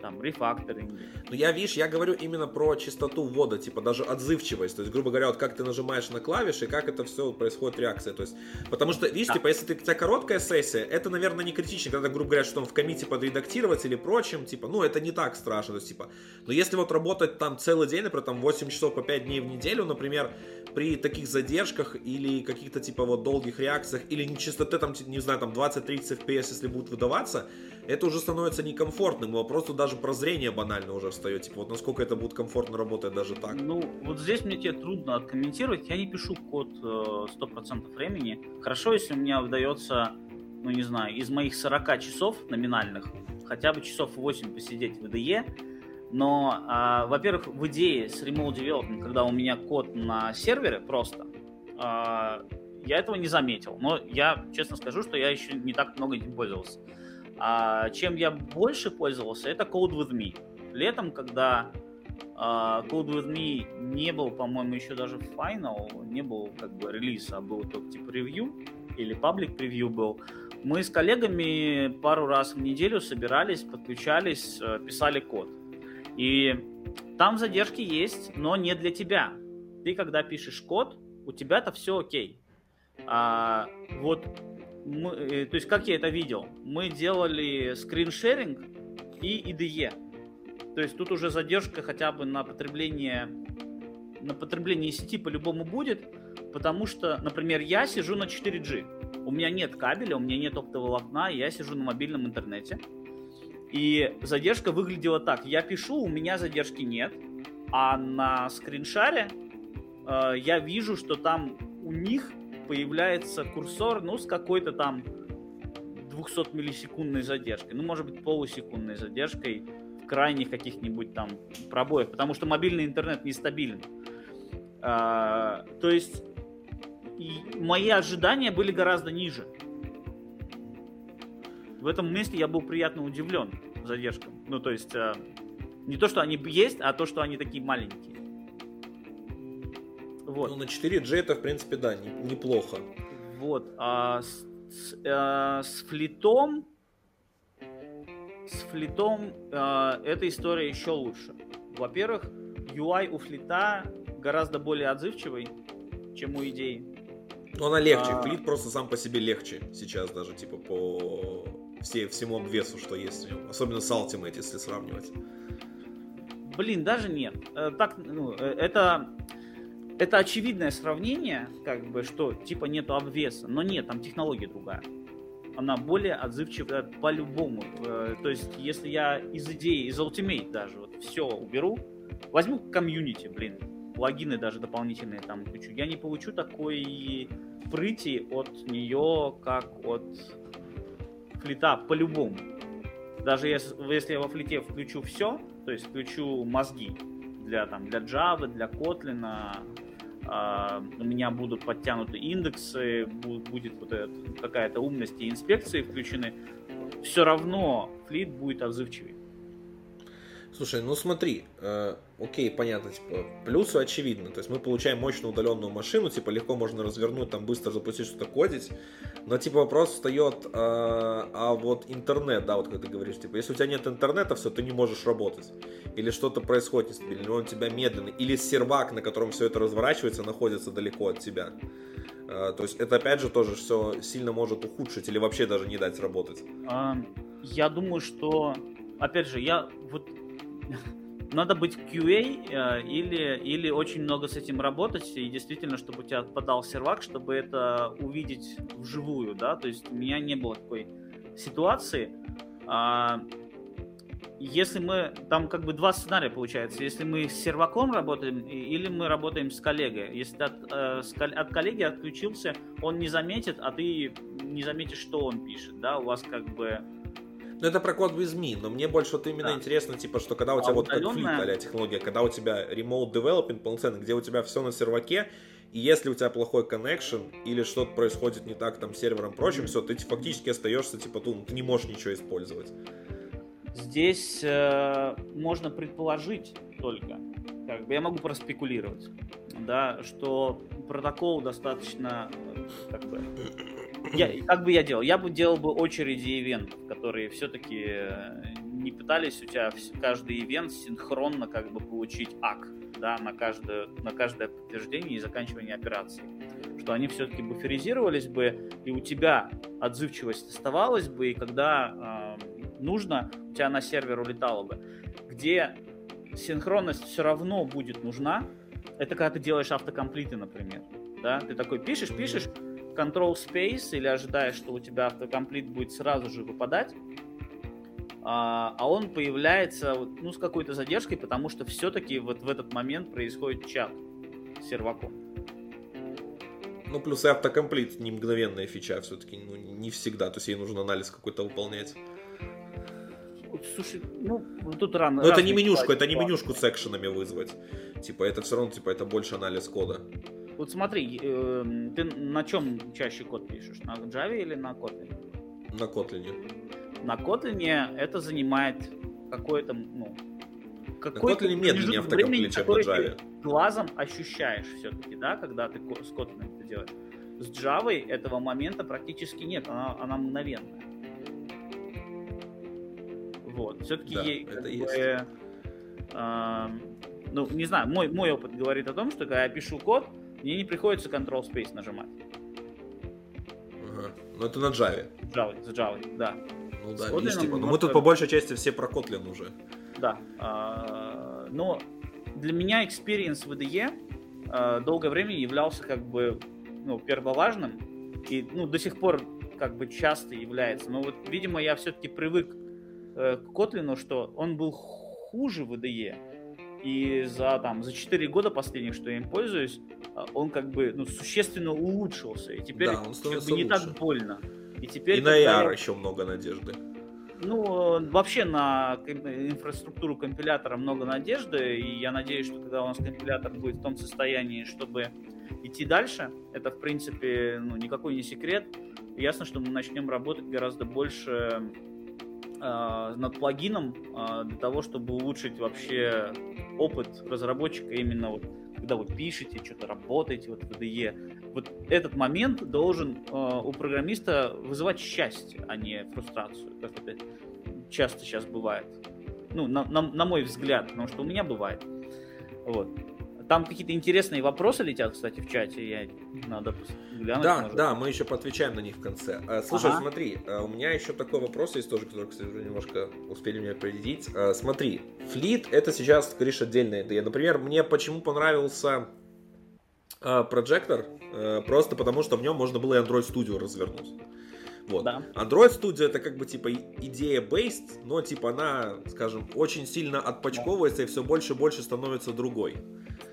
там, рефакторинг. Ну, я, видишь, я говорю именно про чистоту ввода, типа даже отзывчивость. То есть, грубо говоря, вот как ты нажимаешь на клавиши, как это все происходит реакция. То есть, потому что, видишь, да. типа, если ты, у тебя короткая сессия, это, наверное, не критично, когда, грубо говоря, что там в комите подредактировать или прочим, типа, ну, это не так страшно. То есть, типа, но если вот работать там целый день, например, там 8 часов по 5 дней в неделю, например, при таких задержках или каких-то, типа, вот долгих реакциях, или нечистоты, там, не знаю, там 20-30 FPS, если будут выдаваться, это уже становится некомфортным. Вопрос тут даже прозрение банально уже встает. Типа, вот насколько это будет комфортно работать даже так. Ну, вот здесь мне тебе трудно откомментировать. Я не пишу код э, 100% времени. Хорошо, если у меня выдается, ну, не знаю, из моих 40 часов номинальных, хотя бы часов 8 посидеть в IDE, но, э, во-первых, в идее с Remote Development, когда у меня код на сервере просто, э, я этого не заметил. Но я честно скажу, что я еще не так много этим пользовался. А чем я больше пользовался, это Code With Me. Летом, когда а, Code With Me не был, по-моему, еще даже Final, не был как бы релиз, а был только типа ревью или паблик превью был, мы с коллегами пару раз в неделю собирались, подключались, э, писали код. И там задержки есть, но не для тебя. Ты когда пишешь код, у тебя-то все окей. А вот мы, э, то есть как я это видел? Мы делали скриншеринг и IDE. То есть тут уже задержка хотя бы на потребление на потребление сети по-любому будет, потому что, например, я сижу на 4G. У меня нет кабеля, у меня нет оптоволокна, я сижу на мобильном интернете. И задержка выглядела так. Я пишу, у меня задержки нет, а на скриншаре э, я вижу, что там у них появляется курсор, ну, с какой-то там 200 миллисекундной задержкой, ну, может быть, полусекундной задержкой в крайних каких-нибудь там пробоях, потому что мобильный интернет нестабилен. А, то есть и мои ожидания были гораздо ниже. В этом месте я был приятно удивлен задержкам. Ну, то есть, а, не то, что они есть, а то, что они такие маленькие. Вот. Ну, на 4G это, в принципе, да, не, неплохо. Вот. А с, с, а, с флитом с флитом э, эта история еще лучше. Во-первых, UI у флита гораздо более отзывчивый, чем у идей. Но она легче. А... Флит просто сам по себе легче сейчас даже, типа, по все, всему обвесу, что есть в нем. Особенно с Ultimate, если сравнивать. Блин, даже нет. Э, так, ну, э, это, это очевидное сравнение, как бы, что типа нету обвеса. Но нет, там технология другая. Она более отзывчивая по-любому. Э, то есть, если я из идеи, из Ultimate даже вот все уберу, возьму комьюнити, блин, плагины даже дополнительные там включу, я не получу такой прыти от нее, как от флита по-любому. Даже если, если я во флите включу все, то есть включу мозги для, там, для Java, для Kotlin, у меня будут подтянуты индексы, будет вот какая-то умность и инспекции включены, все равно флит будет отзывчивее. Слушай, ну смотри, э, окей, понятно, типа, плюсы очевидны. То есть мы получаем мощную удаленную машину, типа, легко можно развернуть, там быстро запустить что-то кодить. Но, типа, вопрос встает, э, а вот интернет, да, вот как ты говоришь, типа, если у тебя нет интернета, все, ты не можешь работать. Или что-то происходит или он у тебя медленный, или сервак, на котором все это разворачивается, находится далеко от тебя. Э, то есть это, опять же, тоже все сильно может ухудшить или вообще даже не дать работать. Я думаю, что, опять же, я вот надо быть QA э, или, или очень много с этим работать, и действительно, чтобы у тебя подал сервак, чтобы это увидеть вживую, да, то есть у меня не было такой ситуации. А, если мы, там как бы два сценария получается, если мы с серваком работаем или мы работаем с коллегой. Если от, э, от коллеги отключился, он не заметит, а ты не заметишь, что он пишет, да, у вас как бы ну, это про код with me, но мне больше вот именно да. интересно, типа, что когда у тебя а вот удаленная... как флит, а технология, когда у тебя remote development полноценный, где у тебя все на серваке, и если у тебя плохой connection или что-то происходит не так там с сервером прочим, mm-hmm. все, ты фактически остаешься, типа, ты, ты не можешь ничего использовать. Здесь э, можно предположить только, как бы я могу проспекулировать, да, что протокол достаточно, как бы, я, как бы я делал? Я бы делал бы очереди ивентов, которые все-таки э, не пытались у тебя каждый ивент синхронно как бы получить ак, да, на каждое, на каждое подтверждение и заканчивание операции. Что они все-таки буферизировались бы, и у тебя отзывчивость оставалась бы, и когда э, нужно, у тебя на сервер улетало бы. Где синхронность все равно будет нужна, это когда ты делаешь автокомплиты, например. Да? Ты такой пишешь, пишешь, Control Space или ожидаешь, что у тебя автокомплит будет сразу же выпадать, а, а он появляется ну, с какой-то задержкой, потому что все-таки вот в этот момент происходит чат с серваком. Ну, плюс и автокомплит не мгновенная фича все-таки, ну, не всегда, то есть ей нужно анализ какой-то выполнять. Слушай, ну, тут рано. Но это не менюшку, это не менюшку с экшенами вызвать. Типа, это все равно, типа, это больше анализ кода. Вот смотри, э, ты на чем чаще код пишешь? На Java или на Kotlin? На Kotlin. На Kotlin это занимает какое-то, ну, какой-то на Kotlin медленнее автокомплит, чем на Java. глазом ощущаешь все-таки, да, когда ты с Kotlin это делаешь. С Java этого момента практически нет, она, она мгновенная. Вот, все-таки да, ей это бы, есть. Э, ну, не знаю, мой, мой опыт говорит о том, что когда я пишу код, мне не приходится Control Space нажимать. Ага. Ну это на Java. Java, с Java, да. Ну да, не типа. Но мы тут по большей части все про Kotlin уже. Да. А, но для меня experience в IDE а, долгое время являлся как бы ну, первоважным. И ну, до сих пор как бы часто является. Но вот, видимо, я все-таки привык э, к Kotlin, что он был хуже в IDE и за, там, за 4 года последних, что я им пользуюсь, а, он как бы ну, существенно улучшился. И теперь да, как бы не лучше. так больно. И теперь... И на AR еще много надежды. Ну, вообще на инфраструктуру компилятора много надежды, и я надеюсь, что когда у нас компилятор будет в том состоянии, чтобы идти дальше, это, в принципе, ну, никакой не секрет. Ясно, что мы начнем работать гораздо больше э, над плагином э, для того, чтобы улучшить вообще опыт разработчика именно вот когда вы пишете, что-то работаете вот в IDE. Вот этот момент должен э, у программиста вызывать счастье, а не фрустрацию, как это часто сейчас бывает. Ну, на, на, на мой взгляд, потому что у меня бывает. Вот. Там какие-то интересные вопросы летят, кстати, в чате. Я надо глянуть. Да, может. да, мы еще поотвечаем на них в конце. А, слушай, ага. смотри, а, у меня еще такой вопрос есть тоже, который, кстати, уже немножко успели меня опередить. А, смотри, флит это сейчас, говоришь, отдельная идея. Например, мне почему понравился прожектор? Просто потому, что в нем можно было и Android Studio развернуть. Вот. Да. Android Studio это как бы типа идея based, но типа она, скажем, очень сильно отпочковывается и все больше и больше становится другой.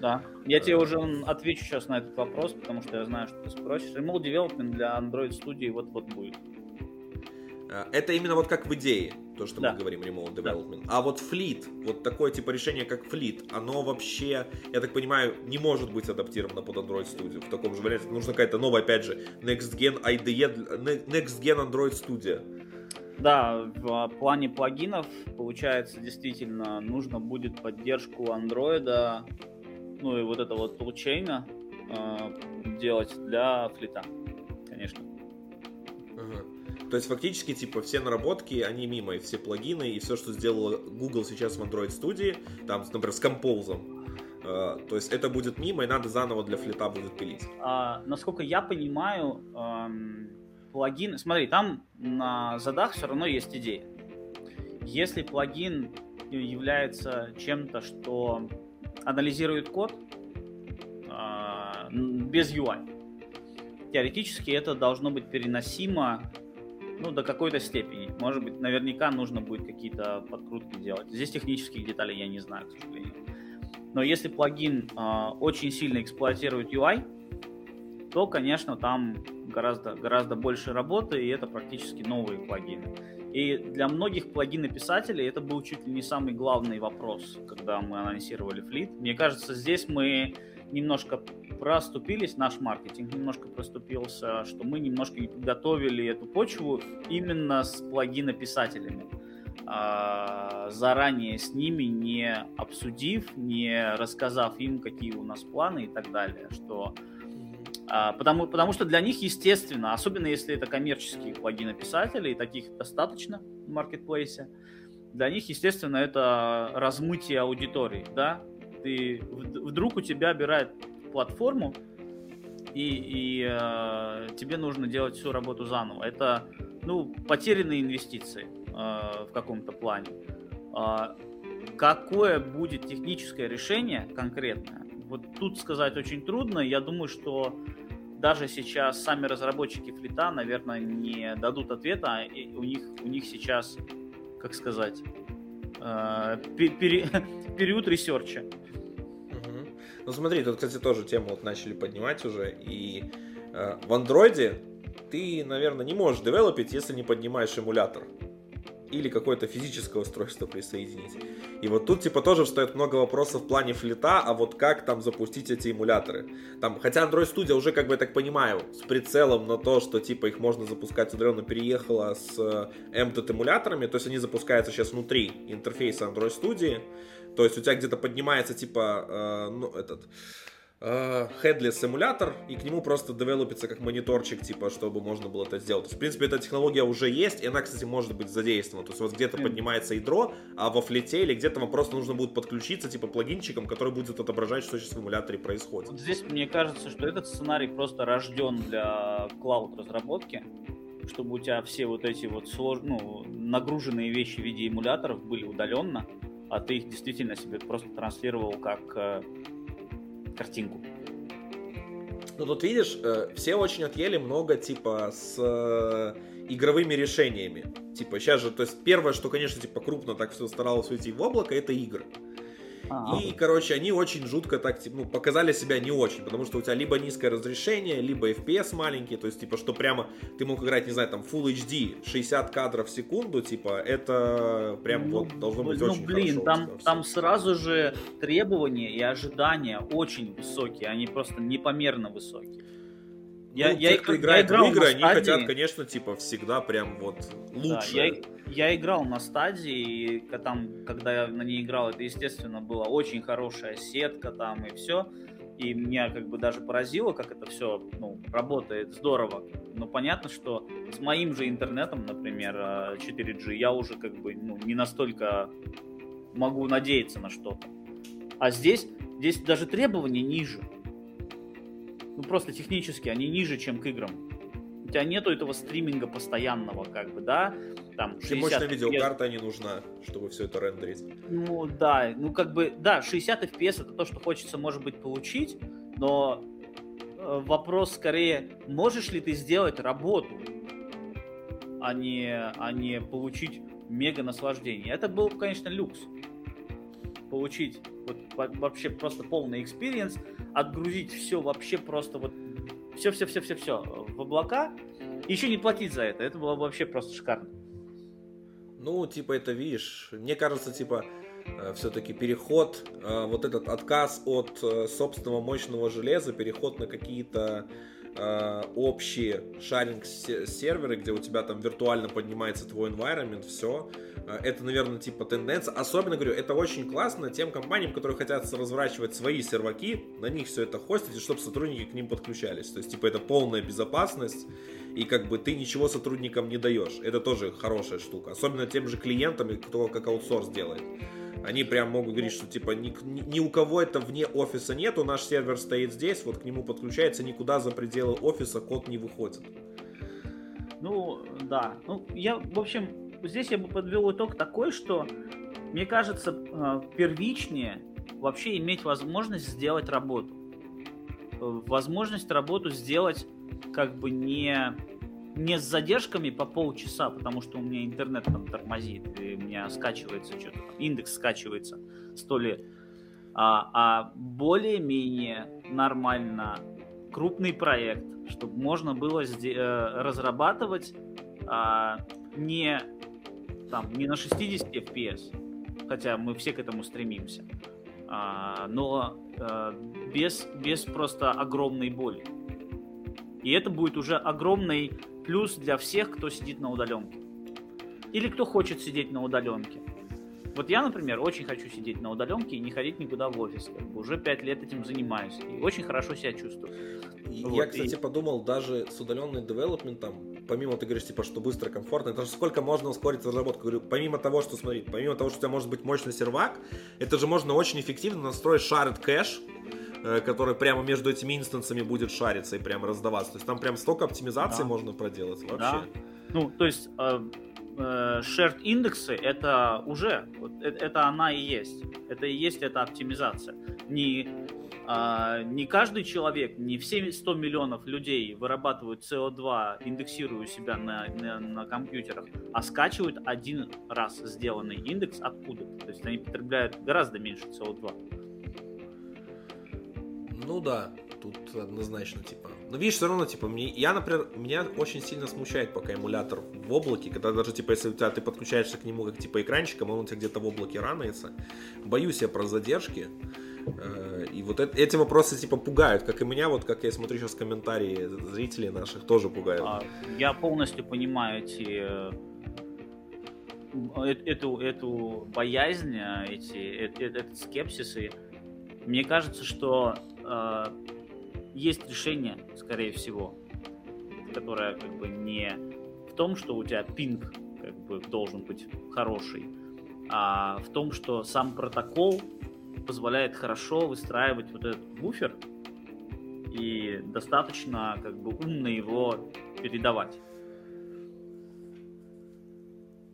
Да. Я тебе уже отвечу сейчас на этот вопрос, потому что я знаю, что ты спросишь. Remote Development для Android Studio вот-вот будет. Э, это именно вот как в идее, то, что да. мы говорим, remote development. Да. А вот Fleet, вот такое типа решение, как Fleet, оно вообще, я так понимаю, не может быть адаптировано под Android Studio в таком же варианте. Нужна какая-то новая, опять же, Next Gen IDE, Next Gen Android Studio. Да, в плане плагинов, получается, действительно, нужно будет поддержку Android, ну и вот это вот toolchain э, делать для флита, конечно. То есть фактически, типа, все наработки, они мимо, и все плагины, и все, что сделала Google сейчас в Android Studio, там, например, с Compose, Uh, то есть это будет мимо, и надо заново для флита будет пилить. А, насколько я понимаю, эм, плагин... Смотри, там на задах все равно есть идея. Если плагин является чем-то, что анализирует код э, без UI, теоретически это должно быть переносимо ну, до какой-то степени. Может быть, наверняка нужно будет какие-то подкрутки делать. Здесь технических деталей я не знаю, к сожалению. Но если плагин э, очень сильно эксплуатирует UI, то, конечно, там гораздо, гораздо больше работы, и это практически новые плагины. И для многих плагинописателей это был чуть ли не самый главный вопрос, когда мы анонсировали Fleet. Мне кажется, здесь мы немножко проступились, наш маркетинг немножко проступился, что мы немножко не подготовили эту почву именно с плагинописателями. А, заранее с ними не обсудив, не рассказав им, какие у нас планы и так далее, что потому, потому что для них, естественно, особенно если это коммерческие плагинописатели, и таких достаточно в маркетплейсе, для них, естественно, это размытие аудитории, да, ты вдруг у тебя обирает платформу, и, и э, тебе нужно делать всю работу заново. Это ну, потерянные инвестиции э, в каком-то плане. Э, какое будет техническое решение конкретное, вот тут сказать очень трудно. Я думаю, что даже сейчас сами разработчики Fleet а, наверное, не дадут ответа. А у них, у них сейчас, как сказать, э, период research а. Ну смотри, тут, кстати, тоже тему вот начали поднимать уже. И э, в андроиде ты, наверное, не можешь девелопить, если не поднимаешь эмулятор. Или какое-то физическое устройство присоединить. И вот тут, типа, тоже встает много вопросов в плане Fleet а, а вот как там запустить эти эмуляторы. Там, хотя Android Studio уже, как бы, я так понимаю, с прицелом на то, что, типа, их можно запускать, удаленно переехала с э, MTT эмуляторами, то есть они запускаются сейчас внутри интерфейса Android Studio, то есть у тебя где-то поднимается типа, э, ну, этот, headless эмулятор, и к нему просто девелопится как мониторчик, типа, чтобы можно было это сделать. То есть, в принципе, эта технология уже есть, и она, кстати, может быть задействована. То есть, вот где-то mm. поднимается ядро, а во флете или где-то вам просто нужно будет подключиться, типа, плагинчиком, который будет отображать, что сейчас в эмуляторе происходит. Вот здесь мне кажется, что этот сценарий просто рожден для клауд-разработки, чтобы у тебя все вот эти вот слож... ну, нагруженные вещи в виде эмуляторов были удаленно, а ты их действительно себе просто транслировал как э, картинку. Ну тут видишь, э, все очень отъели много типа с э, игровыми решениями. Типа сейчас же, то есть первое, что, конечно, типа крупно так все старалось уйти в облако, это игры. А-а-а. И, короче, они очень жутко так, типа, ну, показали себя не очень, потому что у тебя либо низкое разрешение, либо FPS маленький, то есть, типа, что прямо ты мог играть, не знаю, там, Full HD, 60 кадров в секунду, типа, это прям ну, вот должно быть ну, очень блин, хорошо. там, там сразу же требования и ожидания очень высокие, они просто непомерно высокие. Я, ну, я, те, кто играет я играл в игры, они стадии... хотят, конечно, типа, всегда прям вот лучше. Да, я, я играл на стадии, и там, когда я на ней играл, это, естественно, была очень хорошая сетка там и все. И меня как бы даже поразило, как это все ну, работает здорово. Но понятно, что с моим же интернетом, например, 4G, а, я уже как бы ну, не настолько могу надеяться на что-то. А здесь, здесь даже требования ниже ну просто технически они ниже, чем к играм. У тебя нету этого стриминга постоянного, как бы, да, там 60 мощная видеокарта не нужна, чтобы все это рендерить. Ну да, ну как бы, да, 60 FPS это то, что хочется, может быть, получить, но э, вопрос скорее, можешь ли ты сделать работу, а не, а не получить мега наслаждение. Это был, конечно, люкс. Получить вот вообще просто полный experience, отгрузить все вообще просто вот все-все-все-все-все в облака, и еще не платить за это. Это было вообще просто шикарно. Ну, типа, это, видишь, мне кажется, типа, э, все-таки переход, э, вот этот отказ от э, собственного мощного железа, переход на какие-то общие шаринг серверы, где у тебя там виртуально поднимается твой environment, все, Э, это, наверное, типа тенденция. Особенно, говорю, это очень классно тем компаниям, которые хотят разворачивать свои серваки, на них все это хостить, чтобы сотрудники к ним подключались. То есть, типа, это полная безопасность, и как бы ты ничего сотрудникам не даешь. Это тоже хорошая штука. Особенно тем же клиентам, кто как аутсорс делает. Они прям могут говорить, что типа ни, ни, у кого это вне офиса нету, наш сервер стоит здесь, вот к нему подключается, никуда за пределы офиса код не выходит. Ну, да. Ну, я, в общем, здесь я бы подвел итог такой, что мне кажется, э, первичнее вообще иметь возможность сделать работу. Э, возможность работу сделать как бы не, не с задержками по полчаса, потому что у меня интернет там тормозит, и у меня скачивается что-то, индекс скачивается сто лет. А, а более-менее нормально крупный проект, чтобы можно было э, разрабатывать а, не там не на 60 FPS, хотя мы все к этому стремимся, а, но а, без, без просто огромной боли. И это будет уже огромный плюс для всех, кто сидит на удаленке. Или кто хочет сидеть на удаленке. Вот я, например, очень хочу сидеть на удаленке и не ходить никуда в офис. Как бы уже пять лет этим занимаюсь. И очень хорошо себя чувствую. Я, вот, кстати, и... подумал, даже с удаленным девелопментом, помимо ты говоришь, типа, что быстро, комфортно, это же сколько можно ускорить разработку. Говорю, помимо того, что, смотри, помимо того, что у тебя может быть мощный сервак, это же можно очень эффективно настроить шарит кэш, который прямо между этими инстансами будет шариться и прямо раздаваться. То есть там прям столько оптимизации да. можно проделать вообще. Да. Ну, то есть э, э, shared индексы это уже, вот, это, она и есть. Это и есть эта оптимизация. Не а, не каждый человек, не все 100 миллионов людей вырабатывают CO2, индексируя себя на, на, на компьютерах, а скачивают один раз сделанный индекс откуда-то. То есть они потребляют гораздо меньше CO2. Ну да, тут однозначно, типа. Но видишь, все равно, типа, мне, я, например, меня очень сильно смущает пока эмулятор в облаке, когда даже, типа, если у тебя ты подключаешься к нему как, типа, экранчиком, он у тебя где-то в облаке ранается. Боюсь я про задержки. Э, и вот эти вопросы типа пугают, как и меня, вот как я смотрю сейчас комментарии зрителей наших, тоже пугают. А, я полностью понимаю эти э, эту, эту боязнь, эти, этот, этот скепсис. И мне кажется, что э, есть решение, скорее всего, которое как бы не в том, что у тебя пинг как бы должен быть хороший, а в том, что сам протокол позволяет хорошо выстраивать вот этот буфер и достаточно как бы умно его передавать.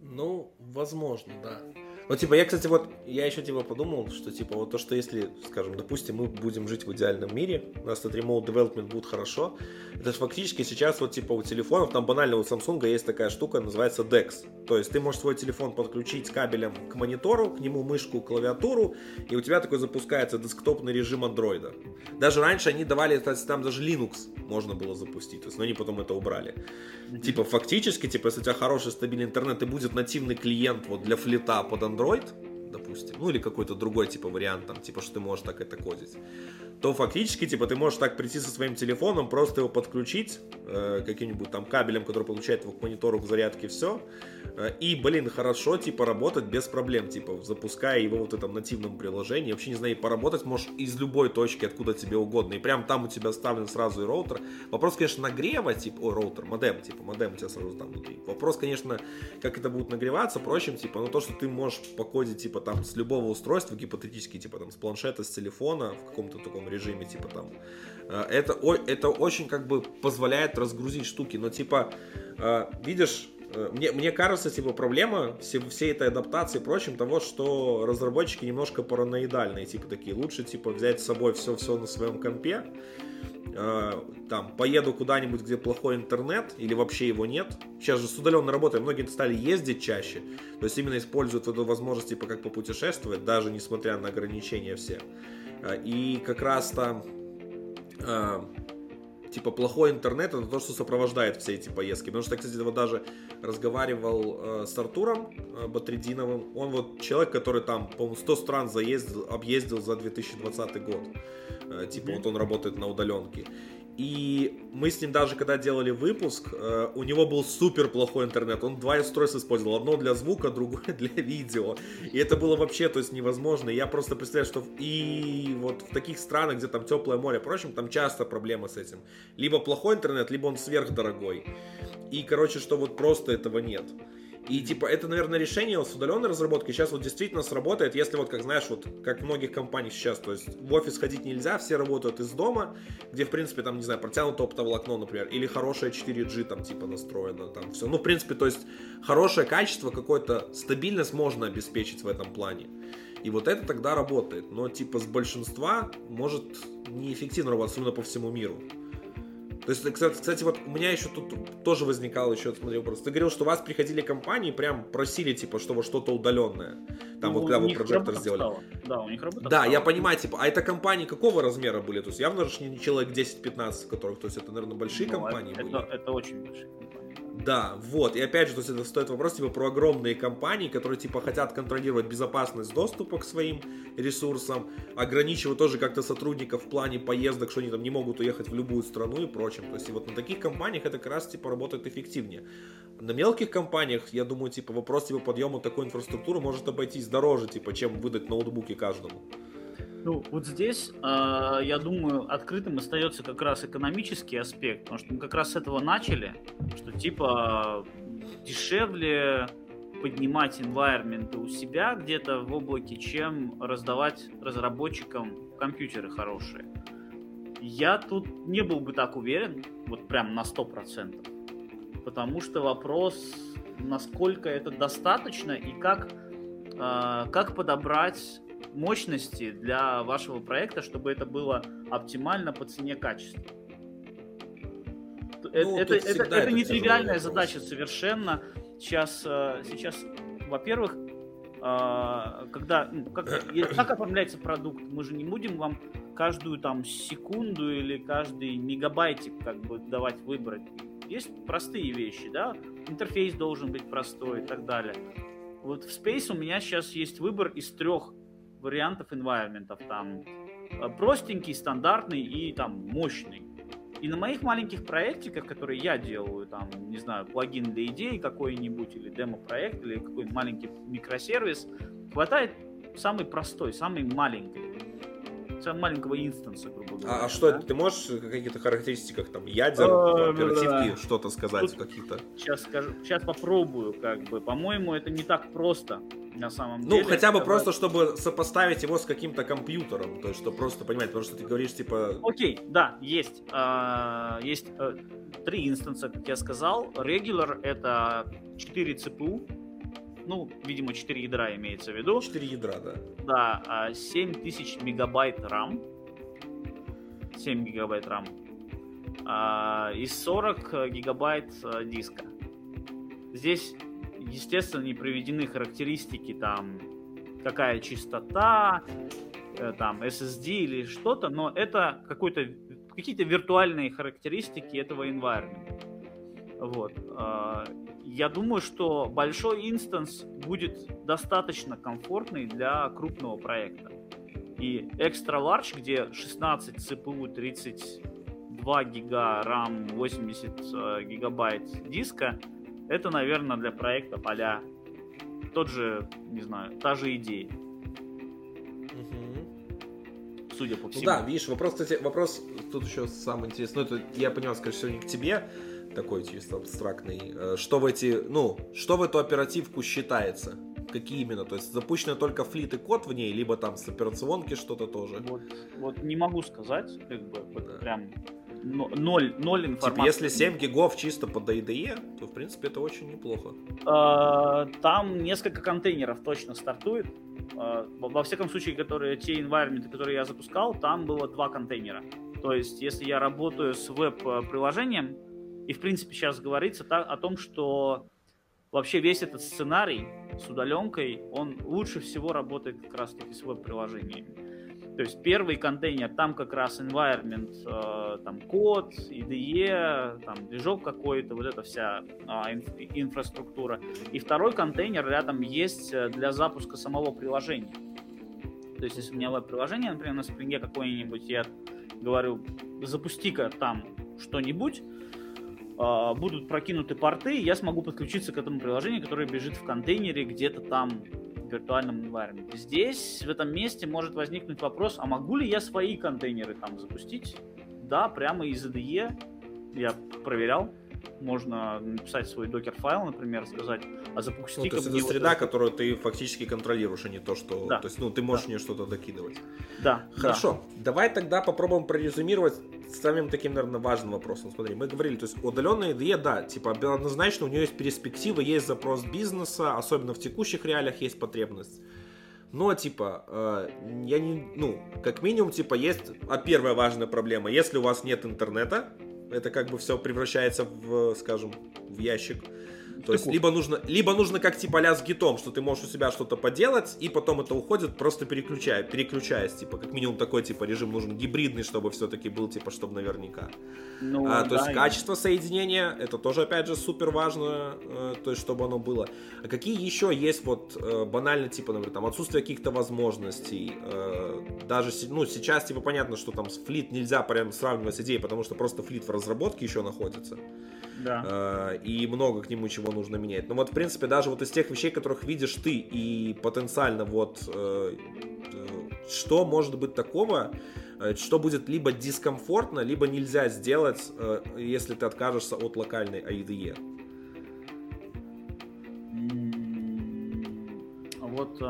Ну, возможно, да. Ну, типа, я, кстати, вот, я еще, типа, подумал, что, типа, вот то, что если, скажем, допустим, мы будем жить в идеальном мире, у нас этот remote development будет хорошо, это же фактически сейчас, вот, типа, у телефонов, там банально у Samsung есть такая штука, называется DeX. То есть ты можешь свой телефон подключить кабелем к монитору, к нему мышку, клавиатуру, и у тебя такой запускается десктопный режим андроида. Даже раньше они давали, кстати, там даже Linux можно было запустить, то есть, но они потом это убрали. Типа, фактически, типа, если у тебя хороший стабильный интернет и будет нативный клиент вот для флита под Android, Android, допустим, ну или какой-то другой типа вариант, там, типа, что ты можешь так это кодить, то фактически, типа, ты можешь так прийти со своим телефоном, просто его подключить э, каким-нибудь там кабелем, который получает его к монитору к зарядке, все, э, и, блин, хорошо, типа, работать без проблем, типа, запуская его вот в этом нативном приложении, вообще, не знаю, поработать можешь из любой точки, откуда тебе угодно, и прям там у тебя вставлен сразу и роутер. Вопрос, конечно, нагрева, типа, о, роутер, модем, типа, модем у тебя сразу там внутри. Вопрос, конечно, как это будет нагреваться, прочим, типа, но то, что ты можешь покодить, типа, там, с любого устройства, гипотетически, типа, там, с планшета, с телефона, в каком-то таком режиме, типа там. Э, это, это очень как бы позволяет разгрузить штуки, но типа, э, видишь, э, мне, мне кажется, типа, проблема все, всей этой адаптации прочим того, что разработчики немножко параноидальные, типа, такие, лучше, типа, взять с собой все-все на своем компе, там, поеду куда-нибудь, где плохой интернет, или вообще его нет. Сейчас же с удаленной работой многие стали ездить чаще, то есть именно используют эту возможность, типа, как попутешествовать, даже несмотря на ограничения все. А, и как раз там а, типа плохой интернет это то, что сопровождает все эти поездки. Потому что, кстати, вот даже разговаривал э, с Артуром э, Батрединовым. Он вот человек, который там, по-моему, 100 стран заездил, объездил за 2020 год. Э, типа mm-hmm. вот он работает на удаленке. И мы с ним даже, когда делали выпуск, э, у него был супер плохой интернет. Он два устройства использовал. Одно для звука, другое для видео. И это было вообще, то есть, невозможно. Я просто представляю, что и вот в таких странах, где там теплое море, впрочем, там часто проблема с этим. Либо плохой интернет, либо он сверхдорогой. И, короче, что вот просто этого нет. И типа это, наверное, решение с удаленной разработкой сейчас вот действительно сработает, если вот, как знаешь, вот как в многих компаниях сейчас, то есть в офис ходить нельзя, все работают из дома, где, в принципе, там, не знаю, протянуто оптоволокно, например, или хорошее 4G там типа настроено, там все. Ну, в принципе, то есть хорошее качество, какое-то стабильность можно обеспечить в этом плане. И вот это тогда работает. Но типа с большинства может неэффективно работать, особенно по всему миру. То есть, кстати, вот у меня еще тут тоже возникал еще, смотри, вопрос. Ты говорил, что у вас приходили компании, прям просили, типа, чтобы что-то удаленное. Там ну, вот когда вы прожектор сделали. Стало. Да, у них работа Да, стала. я понимаю, типа, а это компании какого размера были? То есть явно же не человек 10-15, которых, то есть это, наверное, большие ну, компании это, были. Это, это очень большие компании. Да, вот. И опять же, то есть это стоит вопрос типа про огромные компании, которые типа хотят контролировать безопасность доступа к своим ресурсам, ограничивать тоже как-то сотрудников в плане поездок, что они там не могут уехать в любую страну и прочим. То есть и вот на таких компаниях это как раз типа работает эффективнее. На мелких компаниях, я думаю, типа вопрос типа подъема такой инфраструктуры может обойтись дороже, типа, чем выдать ноутбуки каждому. Ну, вот здесь, э, я думаю, открытым остается как раз экономический аспект, потому что мы как раз с этого начали, что типа дешевле поднимать environment у себя где-то в облаке, чем раздавать разработчикам компьютеры хорошие. Я тут не был бы так уверен, вот прям на 100%, потому что вопрос, насколько это достаточно и как, э, как подобрать мощности для вашего проекта, чтобы это было оптимально по цене качества. Э, ну, это это, это, это нетривиальная задача совершенно. Сейчас, э, сейчас во-первых, э, когда ну, как, как оформляется продукт, мы же не будем вам каждую там секунду или каждый мегабайтик как бы давать выбрать. Есть простые вещи, да, интерфейс должен быть простой и так далее. Вот в Space у меня сейчас есть выбор из трех вариантов environment. Там э, простенький, стандартный и там мощный. И на моих маленьких проектиках, которые я делаю, там, не знаю, плагин для идеи какой-нибудь, или демо-проект, или какой-нибудь маленький микросервис, хватает самый простой, самый маленький самого маленького инстанса, грубо говоря. А, а что да? это? Ты можешь какие-то характеристиках там ядер, а, оперативки, да. что-то сказать какие-то? Сейчас скажу, сейчас попробую, как бы. По-моему, это не так просто на самом ну, деле. Ну, хотя бы просто, чтобы сопоставить его с каким-то компьютером. То есть, что просто понимать, потому что ты говоришь, типа... Окей, да, есть. Э, есть э, три инстанса, как я сказал. Regular — это 4 CPU, ну, видимо, 4 ядра имеется в виду. 4 ядра, да. Да, 7000 а, мегабайт RAM. 7 гигабайт RAM. А, и 40 гигабайт а, диска. Здесь, естественно, не приведены характеристики, там, какая частота, э, там, SSD или что-то, но это какой-то какие-то виртуальные характеристики этого environment. Вот. Я думаю, что большой инстанс будет достаточно комфортный для крупного проекта. И Extra Large, где 16 CPU, 32 гига RAM, 80 гигабайт диска, это, наверное, для проекта поля тот же, не знаю, та же идея. Угу. Судя по ну всему. Ну да, видишь, вопрос, кстати, вопрос тут еще самый интересный. Ну, это я понял, скорее всего, не к тебе, такой чисто абстрактный. Э, что в эти, ну, что в эту оперативку считается? Какие именно? То есть запущено только флит и код в ней, либо там с операционки что-то тоже? Вот, вот не могу сказать, как бы, вот да. прям ноль, ноль типа, информации. Типа, если 7 гигов чисто под IDE, то, в принципе, это очень неплохо. А, там несколько контейнеров точно стартует. А, во всяком случае, которые, те environment, которые я запускал, там было два контейнера. То есть, если я работаю с веб-приложением, и, в принципе, сейчас говорится о том, что вообще весь этот сценарий с удаленкой, он лучше всего работает как раз-таки с веб-приложениями. То есть первый контейнер, там как раз environment, э, там код, IDE, там движок какой-то, вот эта вся э, инфраструктура. И второй контейнер рядом есть э, для запуска самого приложения. То есть если у меня веб-приложение, например, на Spring какое-нибудь, я говорю, запусти-ка там что-нибудь, будут прокинуты порты, я смогу подключиться к этому приложению, которое бежит в контейнере где-то там виртуальном environment. Здесь, в этом месте, может возникнуть вопрос, а могу ли я свои контейнеры там запустить? Да, прямо из IDE. Я проверял. Можно написать свой докер-файл, например, сказать, а запусти ну, то есть это среда, вот которую ты фактически контролируешь, а не то, что... Да. То есть, ну, ты можешь да. в нее что-то докидывать. Да. Хорошо. Да. Давай тогда попробуем прорезюмировать самым таким, наверное, важным вопросом. Смотри, мы говорили, то есть удаленная IDE, да, типа однозначно у нее есть перспектива, есть запрос бизнеса, особенно в текущих реалиях есть потребность. Но, типа, э, я не, ну, как минимум, типа, есть, а первая важная проблема, если у вас нет интернета, это как бы все превращается в, скажем, в ящик. То есть либо нужно, либо нужно как типа ля с гитом, что ты можешь у себя что-то поделать, и потом это уходит, просто переключая, переключаясь, типа, как минимум такой типа режим нужен гибридный, чтобы все-таки был, типа, чтобы наверняка. Ну, а, то да, есть качество соединения, это тоже, опять же, супер важно, э, то есть чтобы оно было. А какие еще есть вот э, банально, типа, например, там отсутствие каких-то возможностей, э, даже, ну, сейчас, типа, понятно, что там с флит нельзя прям сравнивать с идеей, потому что просто флит в разработке еще находится. Да. Э, и много к нему чего нужно менять. Но вот, в принципе, даже вот из тех вещей, которых видишь ты, и потенциально вот э, э, что может быть такого, что будет либо дискомфортно, либо нельзя сделать, если ты откажешься от локальной IDE. Вот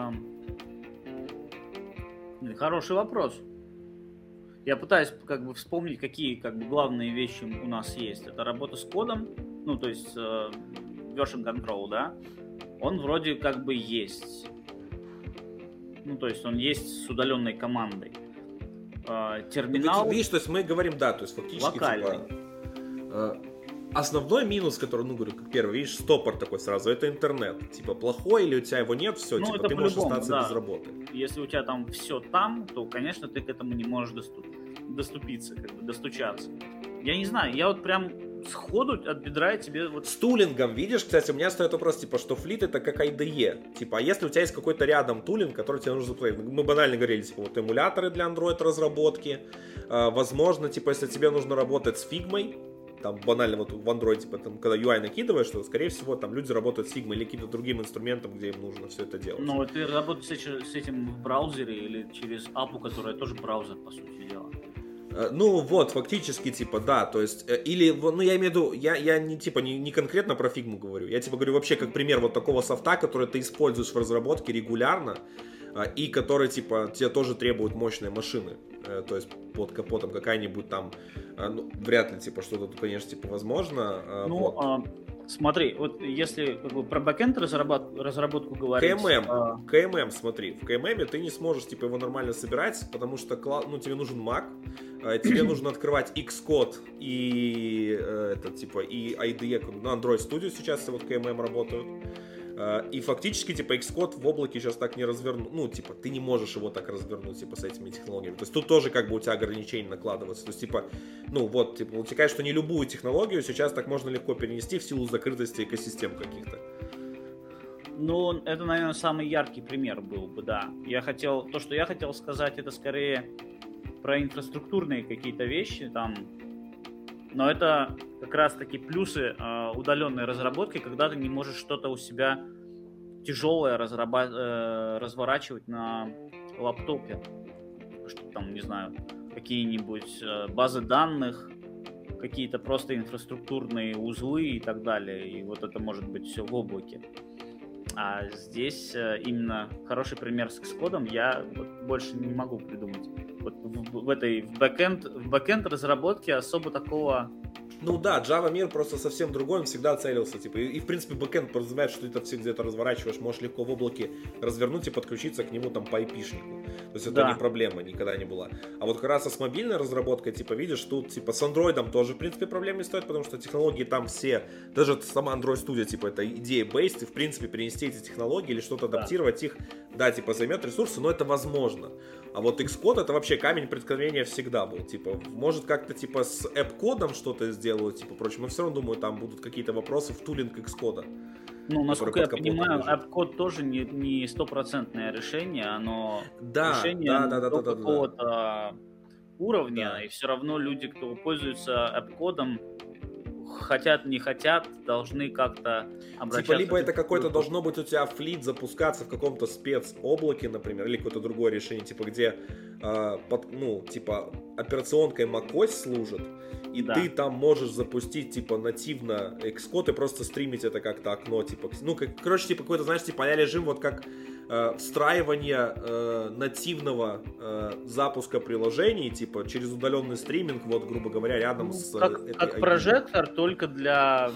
хороший вопрос. Я пытаюсь как бы вспомнить, какие как бы главные вещи у нас есть. Это работа с кодом, ну то есть э, version control, да. Он вроде как бы есть. Ну то есть он есть с удаленной командой. Э, терминал. Ну, видишь, то есть мы говорим, да, то есть фактически локальный. типа, э, основной минус, который, ну, говорю, как первый, видишь, стопор такой сразу, это интернет. Типа, плохой или у тебя его нет, все, ну, типа, ты можешь остаться да. без работы. Если у тебя там все там, то, конечно, ты к этому не можешь доступ... доступиться, как бы, достучаться. Я не знаю, я вот прям сходу от бедра тебе вот... С тулингом, видишь, кстати, у меня стоит вопрос, типа, что флит это как IDE. Типа, а если у тебя есть какой-то рядом тулинг, который тебе нужно заплатить? Мы банально говорили, типа, вот эмуляторы для Android разработки, а, возможно, типа, если тебе нужно работать с фигмой, там банально вот в Android, типа, там, когда UI накидываешь, то, скорее всего, там люди работают с Sigma или каким-то другим инструментом, где им нужно все это делать. Ну, ты работаешь с этим в браузере или через апу, которая тоже браузер, по сути дела. Э, ну вот, фактически, типа, да, то есть, э, или, ну я имею в виду, я, я не, типа, не, не конкретно про фигму говорю, я, типа, говорю вообще как пример вот такого софта, который ты используешь в разработке регулярно, э, и который, типа, тебе тоже требуют мощные машины. То есть под капотом какая-нибудь там, ну, вряд ли, типа, что-то, конечно, типа, возможно. Ну, вот. а, Смотри, вот если как бы, про backend разработку, разработку говорить... KMM, а... KMM, смотри, в KMM ты не сможешь типа его нормально собирать, потому что ну, тебе нужен Mac, а, тебе нужно открывать Xcode и э, это типа и IDE, на Android Studio сейчас вот KMM работают. А, и фактически, типа, Xcode в облаке сейчас так не развернут. Ну, типа, ты не можешь его так развернуть, типа, с этими технологиями. То есть тут тоже как бы у тебя ограничения накладываются. То есть, типа, ну вот, типа, утекает, что не любую технологию сейчас так можно легко перенести в силу закрытости экосистем каких-то. Ну, это, наверное, самый яркий пример был бы, да. Я хотел, то, что я хотел сказать, это скорее про инфраструктурные какие-то вещи, там, но это как раз таки плюсы э, удаленной разработки, когда ты не можешь что-то у себя тяжелое разраба- э, разворачивать на лаптопе. Что там, не знаю, какие-нибудь э, базы данных, какие-то просто инфраструктурные узлы и так далее. И вот это может быть все в облаке. А здесь э, именно хороший пример с Xcode я вот больше не могу придумать. Вот в, в этой в backend, в backend разработке особо такого ну да, Java мир просто совсем другой, он всегда целился, типа, и, и в принципе backend подразумевает, что ты это все где-то разворачиваешь, можешь легко в облаке развернуть и подключиться к нему там по IP-шнику. То есть это да. не проблема никогда не была. А вот как раз с мобильной разработкой, типа, видишь, тут, типа, с Android тоже, в принципе, проблем не стоит, потому что технологии там все, даже сама Android Studio, типа, это идея based, и, в принципе, перенести эти технологии или что-то адаптировать да. их, да, типа, займет ресурсы, но это возможно. А вот Xcode это вообще камень преткновения всегда был. Типа, может как-то типа с App-кодом что-то сделать, типа, прочим. Но все равно, думаю, там будут какие-то вопросы в тулинг Xcode. Ну, насколько я понимаю, AppCode тоже не стопроцентное решение, оно да, решение да, да, да, до да, какого-то да. уровня, да. и все равно люди, кто пользуется AppCode, хотят, не хотят, должны как-то обращаться. Типа, либо это какой-то должно быть у тебя флит запускаться в каком-то спецоблаке, например, или какое-то другое решение, типа, где, э, под, ну, типа, операционкой macOS служит, и да. ты там можешь запустить, типа, нативно Xcode и просто стримить это как-то окно, типа, ну, как, короче, типа, какой-то, знаешь, типа, а режим, вот как э, встраивание э, нативного э, запуска приложений, типа, через удаленный стриминг, вот, грубо говоря, рядом ну, с... Как, этой как прожектор, только для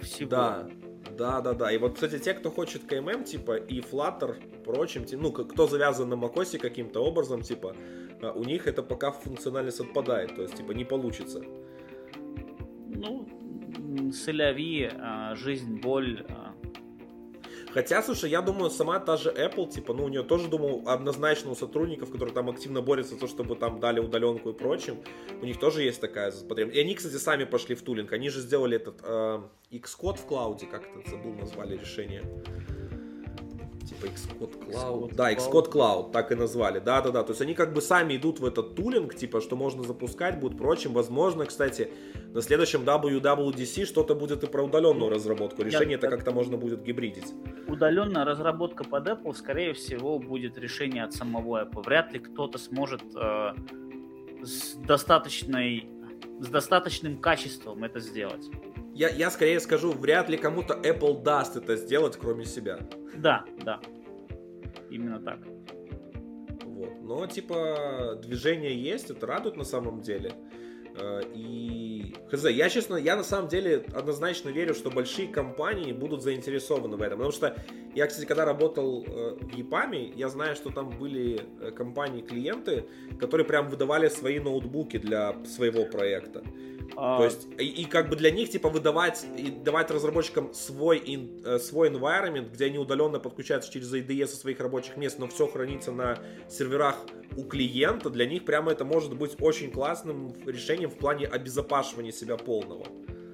всего. Да, да, да, да. И вот, кстати, те, кто хочет КММ, типа, и Flutter, прочим, ну, кто завязан на macOS каким-то образом, типа, э, у них это пока функциональность отпадает, то есть, типа, не получится. Ну, соляви, а, жизнь, боль, а, Хотя, слушай, я думаю, сама та же Apple, типа, ну, у нее тоже, думаю, однозначно у сотрудников, которые там активно борются за то, чтобы там дали удаленку и прочим, у них тоже есть такая потребность. И они, кстати, сами пошли в тулинг. Они же сделали этот э, Xcode в клауде, как это забыл, назвали решение типа Xcode Cloud. Xcode да, Xcode Cloud, так и назвали. Да-да-да, то есть они как бы сами идут в этот тулинг, типа, что можно запускать будет, прочим. Возможно, кстати, на следующем WWDC что-то будет и про удаленную разработку. Решение это как-то можно будет гибридить. Удаленная разработка под Apple, скорее всего, будет решение от самого Apple. Вряд ли кто-то сможет э, с достаточной с достаточным качеством это сделать. Я, я скорее скажу, вряд ли кому-то Apple даст это сделать, кроме себя. Да, да. Именно так. Вот. Но, типа, движение есть, это радует на самом деле. Э, и, хз, я, честно, я на самом деле однозначно верю, что большие компании будут заинтересованы в этом. Потому что я, кстати, когда работал э, в ЕПАМе, я знаю, что там были э, компании-клиенты, которые прям выдавали свои ноутбуки для своего проекта. А... То есть, и, и как бы для них, типа, выдавать и давать разработчикам свой, ин, э, свой environment, где они удаленно подключаются через IDE со своих рабочих мест, но все хранится на серверах у клиента, для них прямо это может быть очень классным решением в плане обезопашивания себя полного.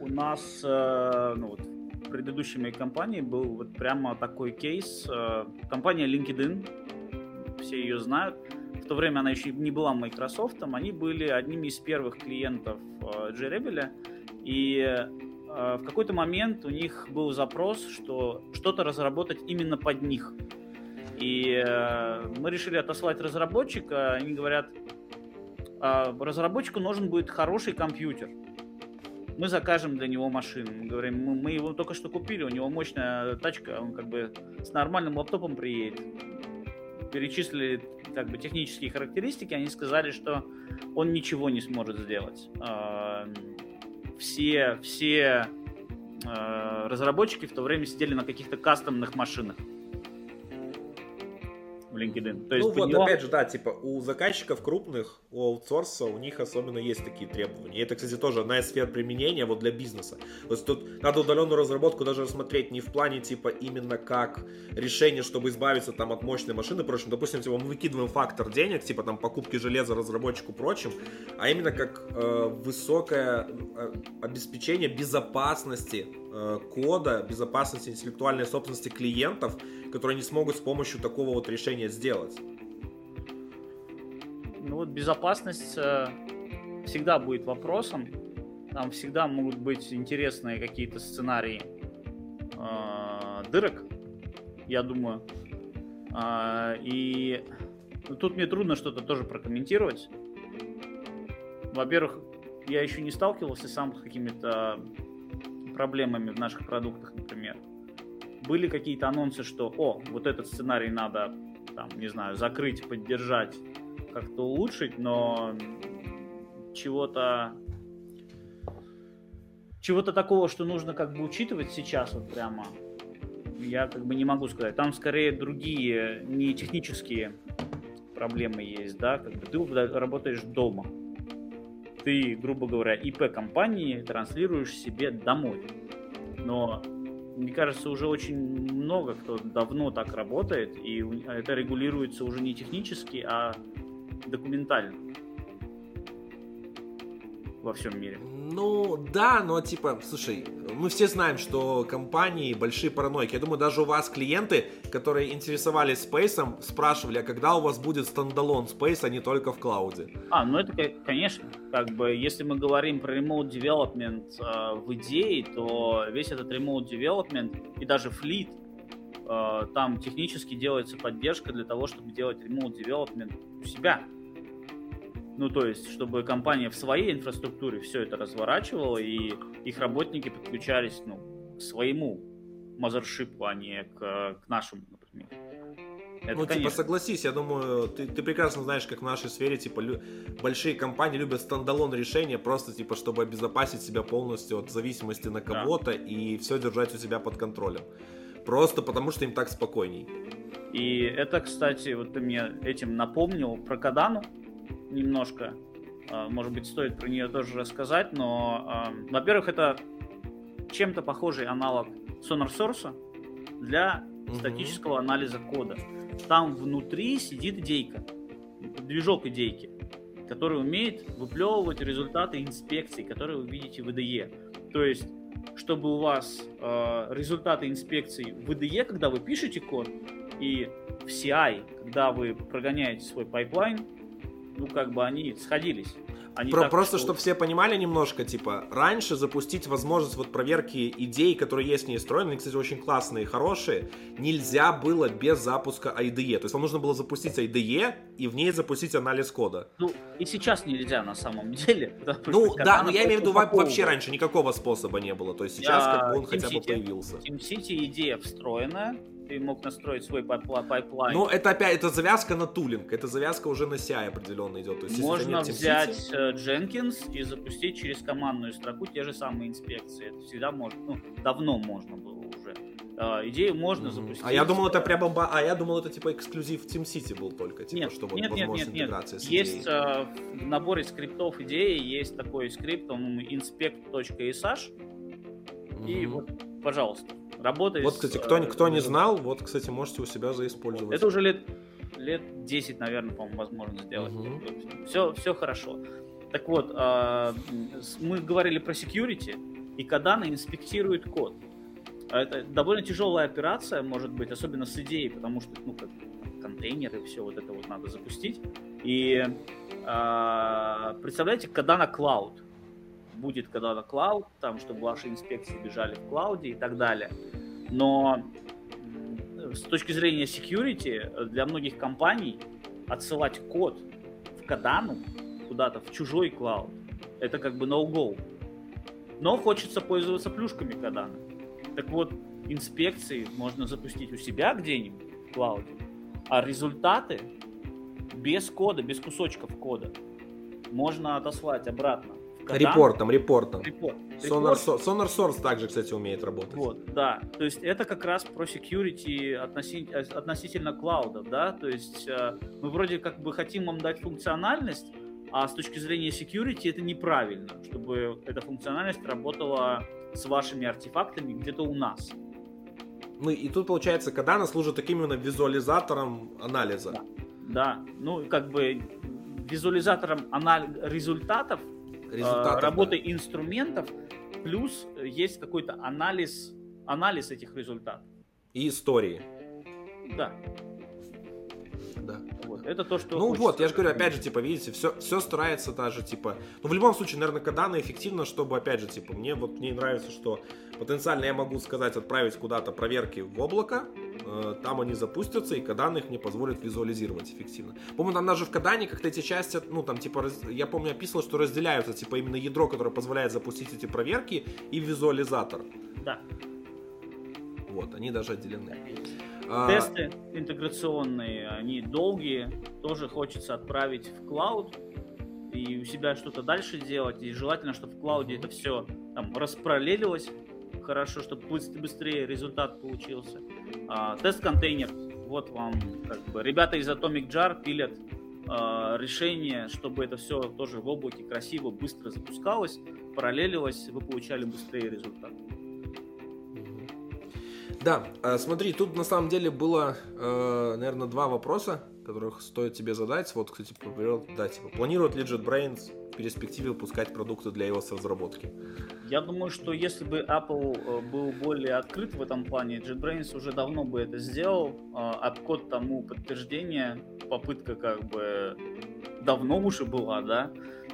У нас, э, ну вот, в предыдущей моей компании был вот прямо такой кейс. Э, компания LinkedIn, все ее знают, в то время она еще не была Microsoft, они были одними из первых клиентов э, JRebel, и э, в какой-то момент у них был запрос, что что-то разработать именно под них. И э, мы решили отослать разработчика, они говорят, «А, разработчику нужен будет хороший компьютер. Мы закажем для него машину. Мы говорим, мы, мы его только что купили, у него мощная тачка, он как бы с нормальным лаптопом приедет. Перечислили как бы технические характеристики, они сказали, что он ничего не сможет сделать. А, все, все э, разработчики в то время сидели на каких-то кастомных машинах в LinkedIn. То есть ну вот, него... опять же, да, типа у заказчиков крупных, у аутсорса, у них особенно есть такие требования. И это, кстати, тоже одна из сфер применения вот для бизнеса. То есть тут надо удаленную разработку даже рассмотреть не в плане типа именно как решение, чтобы избавиться там от мощной машины, прочим. Допустим, типа мы выкидываем фактор денег, типа там покупки железа разработчику прочим, а именно как э, высокое э, обеспечение безопасности кода, безопасности интеллектуальной собственности клиентов, которые не смогут с помощью такого вот решения сделать. Ну вот безопасность э, всегда будет вопросом. Там всегда могут быть интересные какие-то сценарии э, дырок, я думаю. Э, и тут мне трудно что-то тоже прокомментировать. Во-первых, я еще не сталкивался сам с какими-то проблемами в наших продуктах, например были какие-то анонсы, что, о, вот этот сценарий надо, там, не знаю, закрыть, поддержать, как-то улучшить, но чего-то чего-то такого, что нужно как бы учитывать сейчас вот прямо, я как бы не могу сказать. Там скорее другие, не технические проблемы есть, да, как бы ты работаешь дома. Ты, грубо говоря, ИП компании транслируешь себе домой. Но мне кажется, уже очень много кто давно так работает, и это регулируется уже не технически, а документально во всем мире. Ну, да, но типа, слушай, мы все знаем, что компании большие паранойки. Я думаю, даже у вас клиенты, которые интересовались спейсом, спрашивали, а когда у вас будет стендалон Space, а не только в клауде? А, ну это, конечно, как бы, если мы говорим про remote development э, в идее, то весь этот remote development и даже флит, э, там технически делается поддержка для того, чтобы делать remote development у себя. Ну, то есть, чтобы компания в своей инфраструктуре все это разворачивала, и их работники подключались, ну, к своему мазершипу, а не к, к нашему, например. Это, ну, типа, конечно. типа, согласись, я думаю, ты, ты прекрасно знаешь, как в нашей сфере, типа, лю- большие компании любят стендалон решения, просто, типа, чтобы обезопасить себя полностью от зависимости на кого-то да. и все держать у себя под контролем. Просто потому, что им так спокойней. И это, кстати, вот ты мне этим напомнил про Кадану немножко. А, может быть, стоит про нее тоже рассказать, но, а, во-первых, это чем-то похожий аналог Sonar Source для угу. статического анализа кода. Там внутри сидит идейка, движок идейки, который умеет выплевывать результаты инспекций, которые вы видите в IDE. То есть, чтобы у вас э, результаты инспекций в IDE, когда вы пишете код, и в CI, когда вы прогоняете свой pipeline, ну, как бы они сходились. Они Про, так, просто, что... чтобы все понимали немножко, типа, раньше запустить возможность вот проверки IDE, которые есть в ней встроены, они, кстати, очень классные и хорошие, нельзя было без запуска IDE. То есть вам нужно было запустить IDE и в ней запустить анализ кода. Ну, и сейчас нельзя на самом деле. Ну, да, но я имею в виду вообще раньше никакого способа не было. То есть сейчас я... как бы он Team хотя City, бы появился. TeamCity IDEA встроенная, ты мог настроить свой pipeline. Ну, это опять, это завязка на tooling, это завязка уже на CI определенно идет. То есть, Можно взять City... Э, Jenkins и запустить через командную строку те же самые инспекции. Это всегда можно, ну, давно можно было уже. Э, IDEA можно mm-hmm. запустить. А я думал, это прямо, а я думал, это типа эксклюзив Team City был только, типа, нет, что вот нет, нет, нет, нет. Есть uh, в наборе скриптов идеи есть такой скрипт, он inspect.sh, mm-hmm. и вот, пожалуйста, работает. Вот, кстати, кто, кто не знал, вот, кстати, можете у себя заиспользовать. Это уже лет, лет 10, наверное, по-моему, возможно сделать. Угу. Все, все хорошо. Так вот, э, мы говорили про security, и Кадана инспектирует код. Это довольно тяжелая операция, может быть, особенно с идеей, потому что, ну, как контейнеры, все вот это вот надо запустить. И э, представляете, Кадана Cloud будет когда-то клауд, там, чтобы ваши инспекции бежали в клауде и так далее. Но с точки зрения security для многих компаний отсылать код в Кадану куда-то в чужой клауд это как бы no-go. Но хочется пользоваться плюшками Кадана. Так вот, инспекции можно запустить у себя где-нибудь в клауде, а результаты без кода, без кусочков кода можно отослать обратно Репортом, репортом. Репорт. Sonar, Репорт. Sonar Source также, кстати, умеет работать. Вот, да. То есть это как раз про security относи- относительно клаудов, да. То есть э, мы вроде как бы хотим вам дать функциональность, а с точки зрения security это неправильно, чтобы эта функциональность работала с вашими артефактами где-то у нас. Ну и тут получается, Кадана служит таким именно визуализатором анализа. Да. Да, ну как бы визуализатором анал- результатов, Результатов, работы инструментов, плюс есть какой-то анализ, анализ этих результатов. И истории. Да, Да. вот. Это то, что Ну вот, я же говорю, опять же, типа, видите, все, все старается даже, типа, ну в любом случае, наверное, Кадана эффективно, чтобы, опять же, типа, мне вот мне нравится, что потенциально я могу сказать, отправить куда-то проверки в облако, э, там они запустятся, и Кадана их мне позволит визуализировать эффективно. По-моему, там даже в Кадане как-то эти части, ну там, типа, раз- я помню, описывал, что разделяются, типа, именно ядро, которое позволяет запустить эти проверки, и визуализатор. Да. Вот, они даже отделены. А, Тесты интеграционные, они долгие, тоже хочется отправить в клауд и у себя что-то дальше делать. И желательно, чтобы в клауде это все там распараллелилось хорошо, чтобы быс- быстрее результат получился. А, тест-контейнер, вот вам как бы ребята из Atomic Jar пилят а, решение, чтобы это все тоже в облаке красиво, быстро запускалось, параллелилось, вы получали быстрее результат. Да, э, смотри, тут на самом деле было, наверное, два вопроса, которых стоит тебе задать. Вот, кстати, да, типа, планирует ли JetBrains в перспективе выпускать продукты для iOS разработки? Я думаю, что если бы Apple э, был более открыт в этом плане, JetBrains уже давно бы это сделал. Апкод тому подтверждение, попытка как бы давно уже была, да?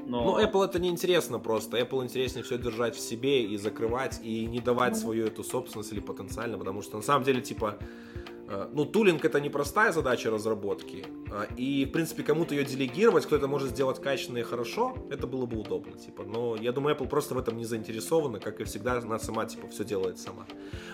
Но Ну, Apple это не интересно просто. Apple интереснее все держать в себе и закрывать, и не давать свою эту собственность или потенциально, потому что на самом деле, типа, ну, тулинг это непростая задача разработки, а, и, в принципе, кому-то ее делегировать, кто это может сделать качественно и хорошо, это было бы удобно, типа, но я думаю, Apple просто в этом не заинтересована, как и всегда, она сама, типа, все делает сама.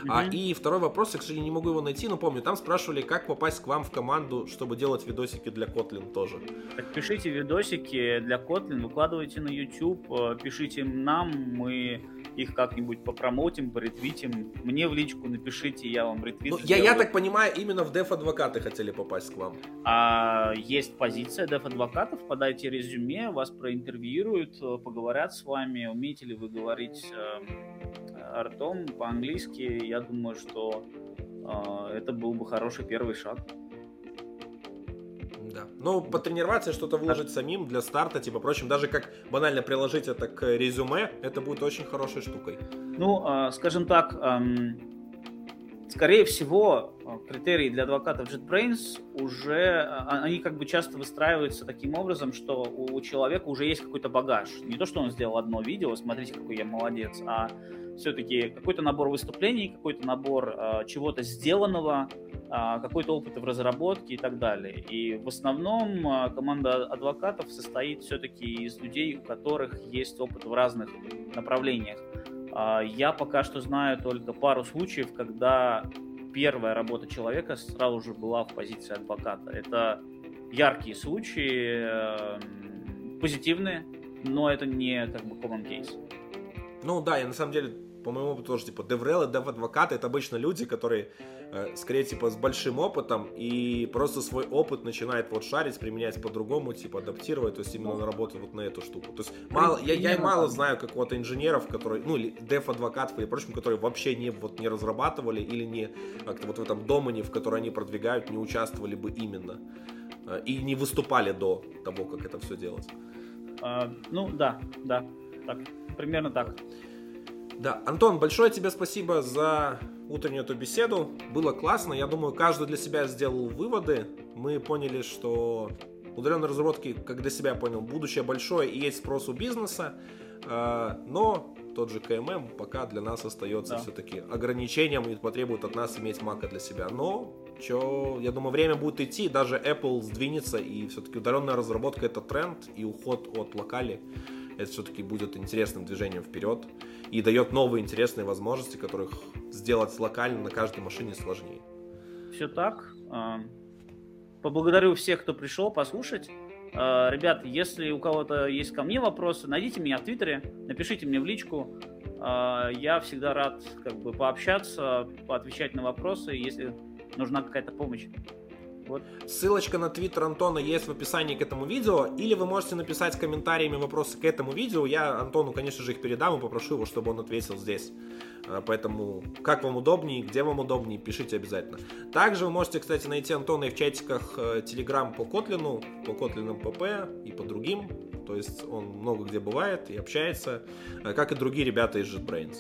А, Мгм. и второй вопрос, я, к сожалению, не могу его найти, но помню, там спрашивали, как попасть к вам в команду, чтобы делать видосики для Kotlin тоже. Так пишите видосики для Kotlin, выкладывайте на YouTube, э, пишите нам, мы их как-нибудь попромотим, поретвитим. Мне в личку напишите, я вам ретвит Ну, я, я так понимаю, именно в деф-адвокаты хотели попасть к вам. А есть позиция деф-адвокатов, подайте резюме, вас проинтервьюируют, э, поговорят с вами, умеете ли вы говорить э, ртом по-английски. Я думаю, что э, это был бы хороший первый шаг. Да. Ну, потренироваться что-то выложить самим для старта, типа, впрочем, даже как банально приложить это к резюме, это будет очень хорошей штукой. Ну, э, скажем так, эм, скорее всего, э, критерии для адвокатов JetBrains уже, э, они как бы часто выстраиваются таким образом, что у, человека уже есть какой-то багаж. Не то, что он сделал одно видео, смотрите, какой я молодец, а все-таки какой-то набор выступлений, какой-то набор э, чего-то сделанного, э, какой-то опыт в разработке и так далее. И в основном э, команда адвокатов состоит все-таки из людей, у которых есть опыт в разных направлениях. А, Я пока что знаю только пару случаев, когда первая работа человека сразу же была в позиции адвоката. Это яркие случаи, эм, позитивные, но это не как бы common case. Ну да, я на самом деле, по моему опыту тоже, типа, деврелы, дев-адвокаты, это обычно люди, которые, скорее, типа, с большим опытом и просто свой опыт начинают вот шарить, применять по-другому, типа, адаптировать, то есть именно на работу вот на эту штуку. То есть мало, я, я мало знаю какого-то инженеров, которые, ну, или дев-адвокатов или прочим, которые вообще не, вот, не разрабатывали или не как-то вот в этом домене, в который они продвигают, не участвовали бы именно. Э, И не выступали до того, как это все делать. А, Ну да, да, так, примерно так. Да, Антон, большое тебе спасибо за утреннюю эту беседу. Было классно. Я думаю, каждый для себя сделал выводы. Мы поняли, что удаленные разработки, как для себя понял, будущее большое и есть спрос у бизнеса. Э, Но тот же КММ пока для нас остается Да. все-таки ограничением и потребует от нас иметь мака для себя. Но, чё, я думаю, время будет идти, даже Apple сдвинется, и все-таки удаленная разработка это тренд, и уход от локали это все-таки будет интересным движением вперед и дает новые интересные возможности, которых сделать локально на каждой машине сложнее. Все так. А, Поблагодарю всех, кто пришел послушать. Э, ребят, если у кого-то есть ко мне вопросы, найдите меня в Твиттере, напишите мне в личку. Э, я всегда рад как бы пообщаться, поотвечать на вопросы, если нужна какая-то помощь. Вот. Ссылочка на твиттер Антона есть в описании к этому видео, или вы можете написать комментариями вопросы к этому видео. Я Антону, конечно же, их передам и попрошу его, чтобы он ответил здесь. А, поэтому, как вам удобнее, где вам удобнее, пишите обязательно. Также вы можете, кстати, найти Антона и в чатиках Telegram э, по Котлину, по Котлину ПП и по другим. То есть он много где бывает и общается, э, как и другие ребята из JetBrains.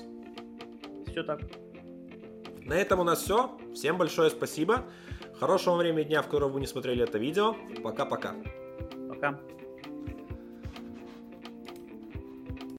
Все так. На этом у нас все. Всем большое спасибо. Хорошего времени дня, в котором вы не смотрели это видео. Пока-пока. Пока. -пока. Пока.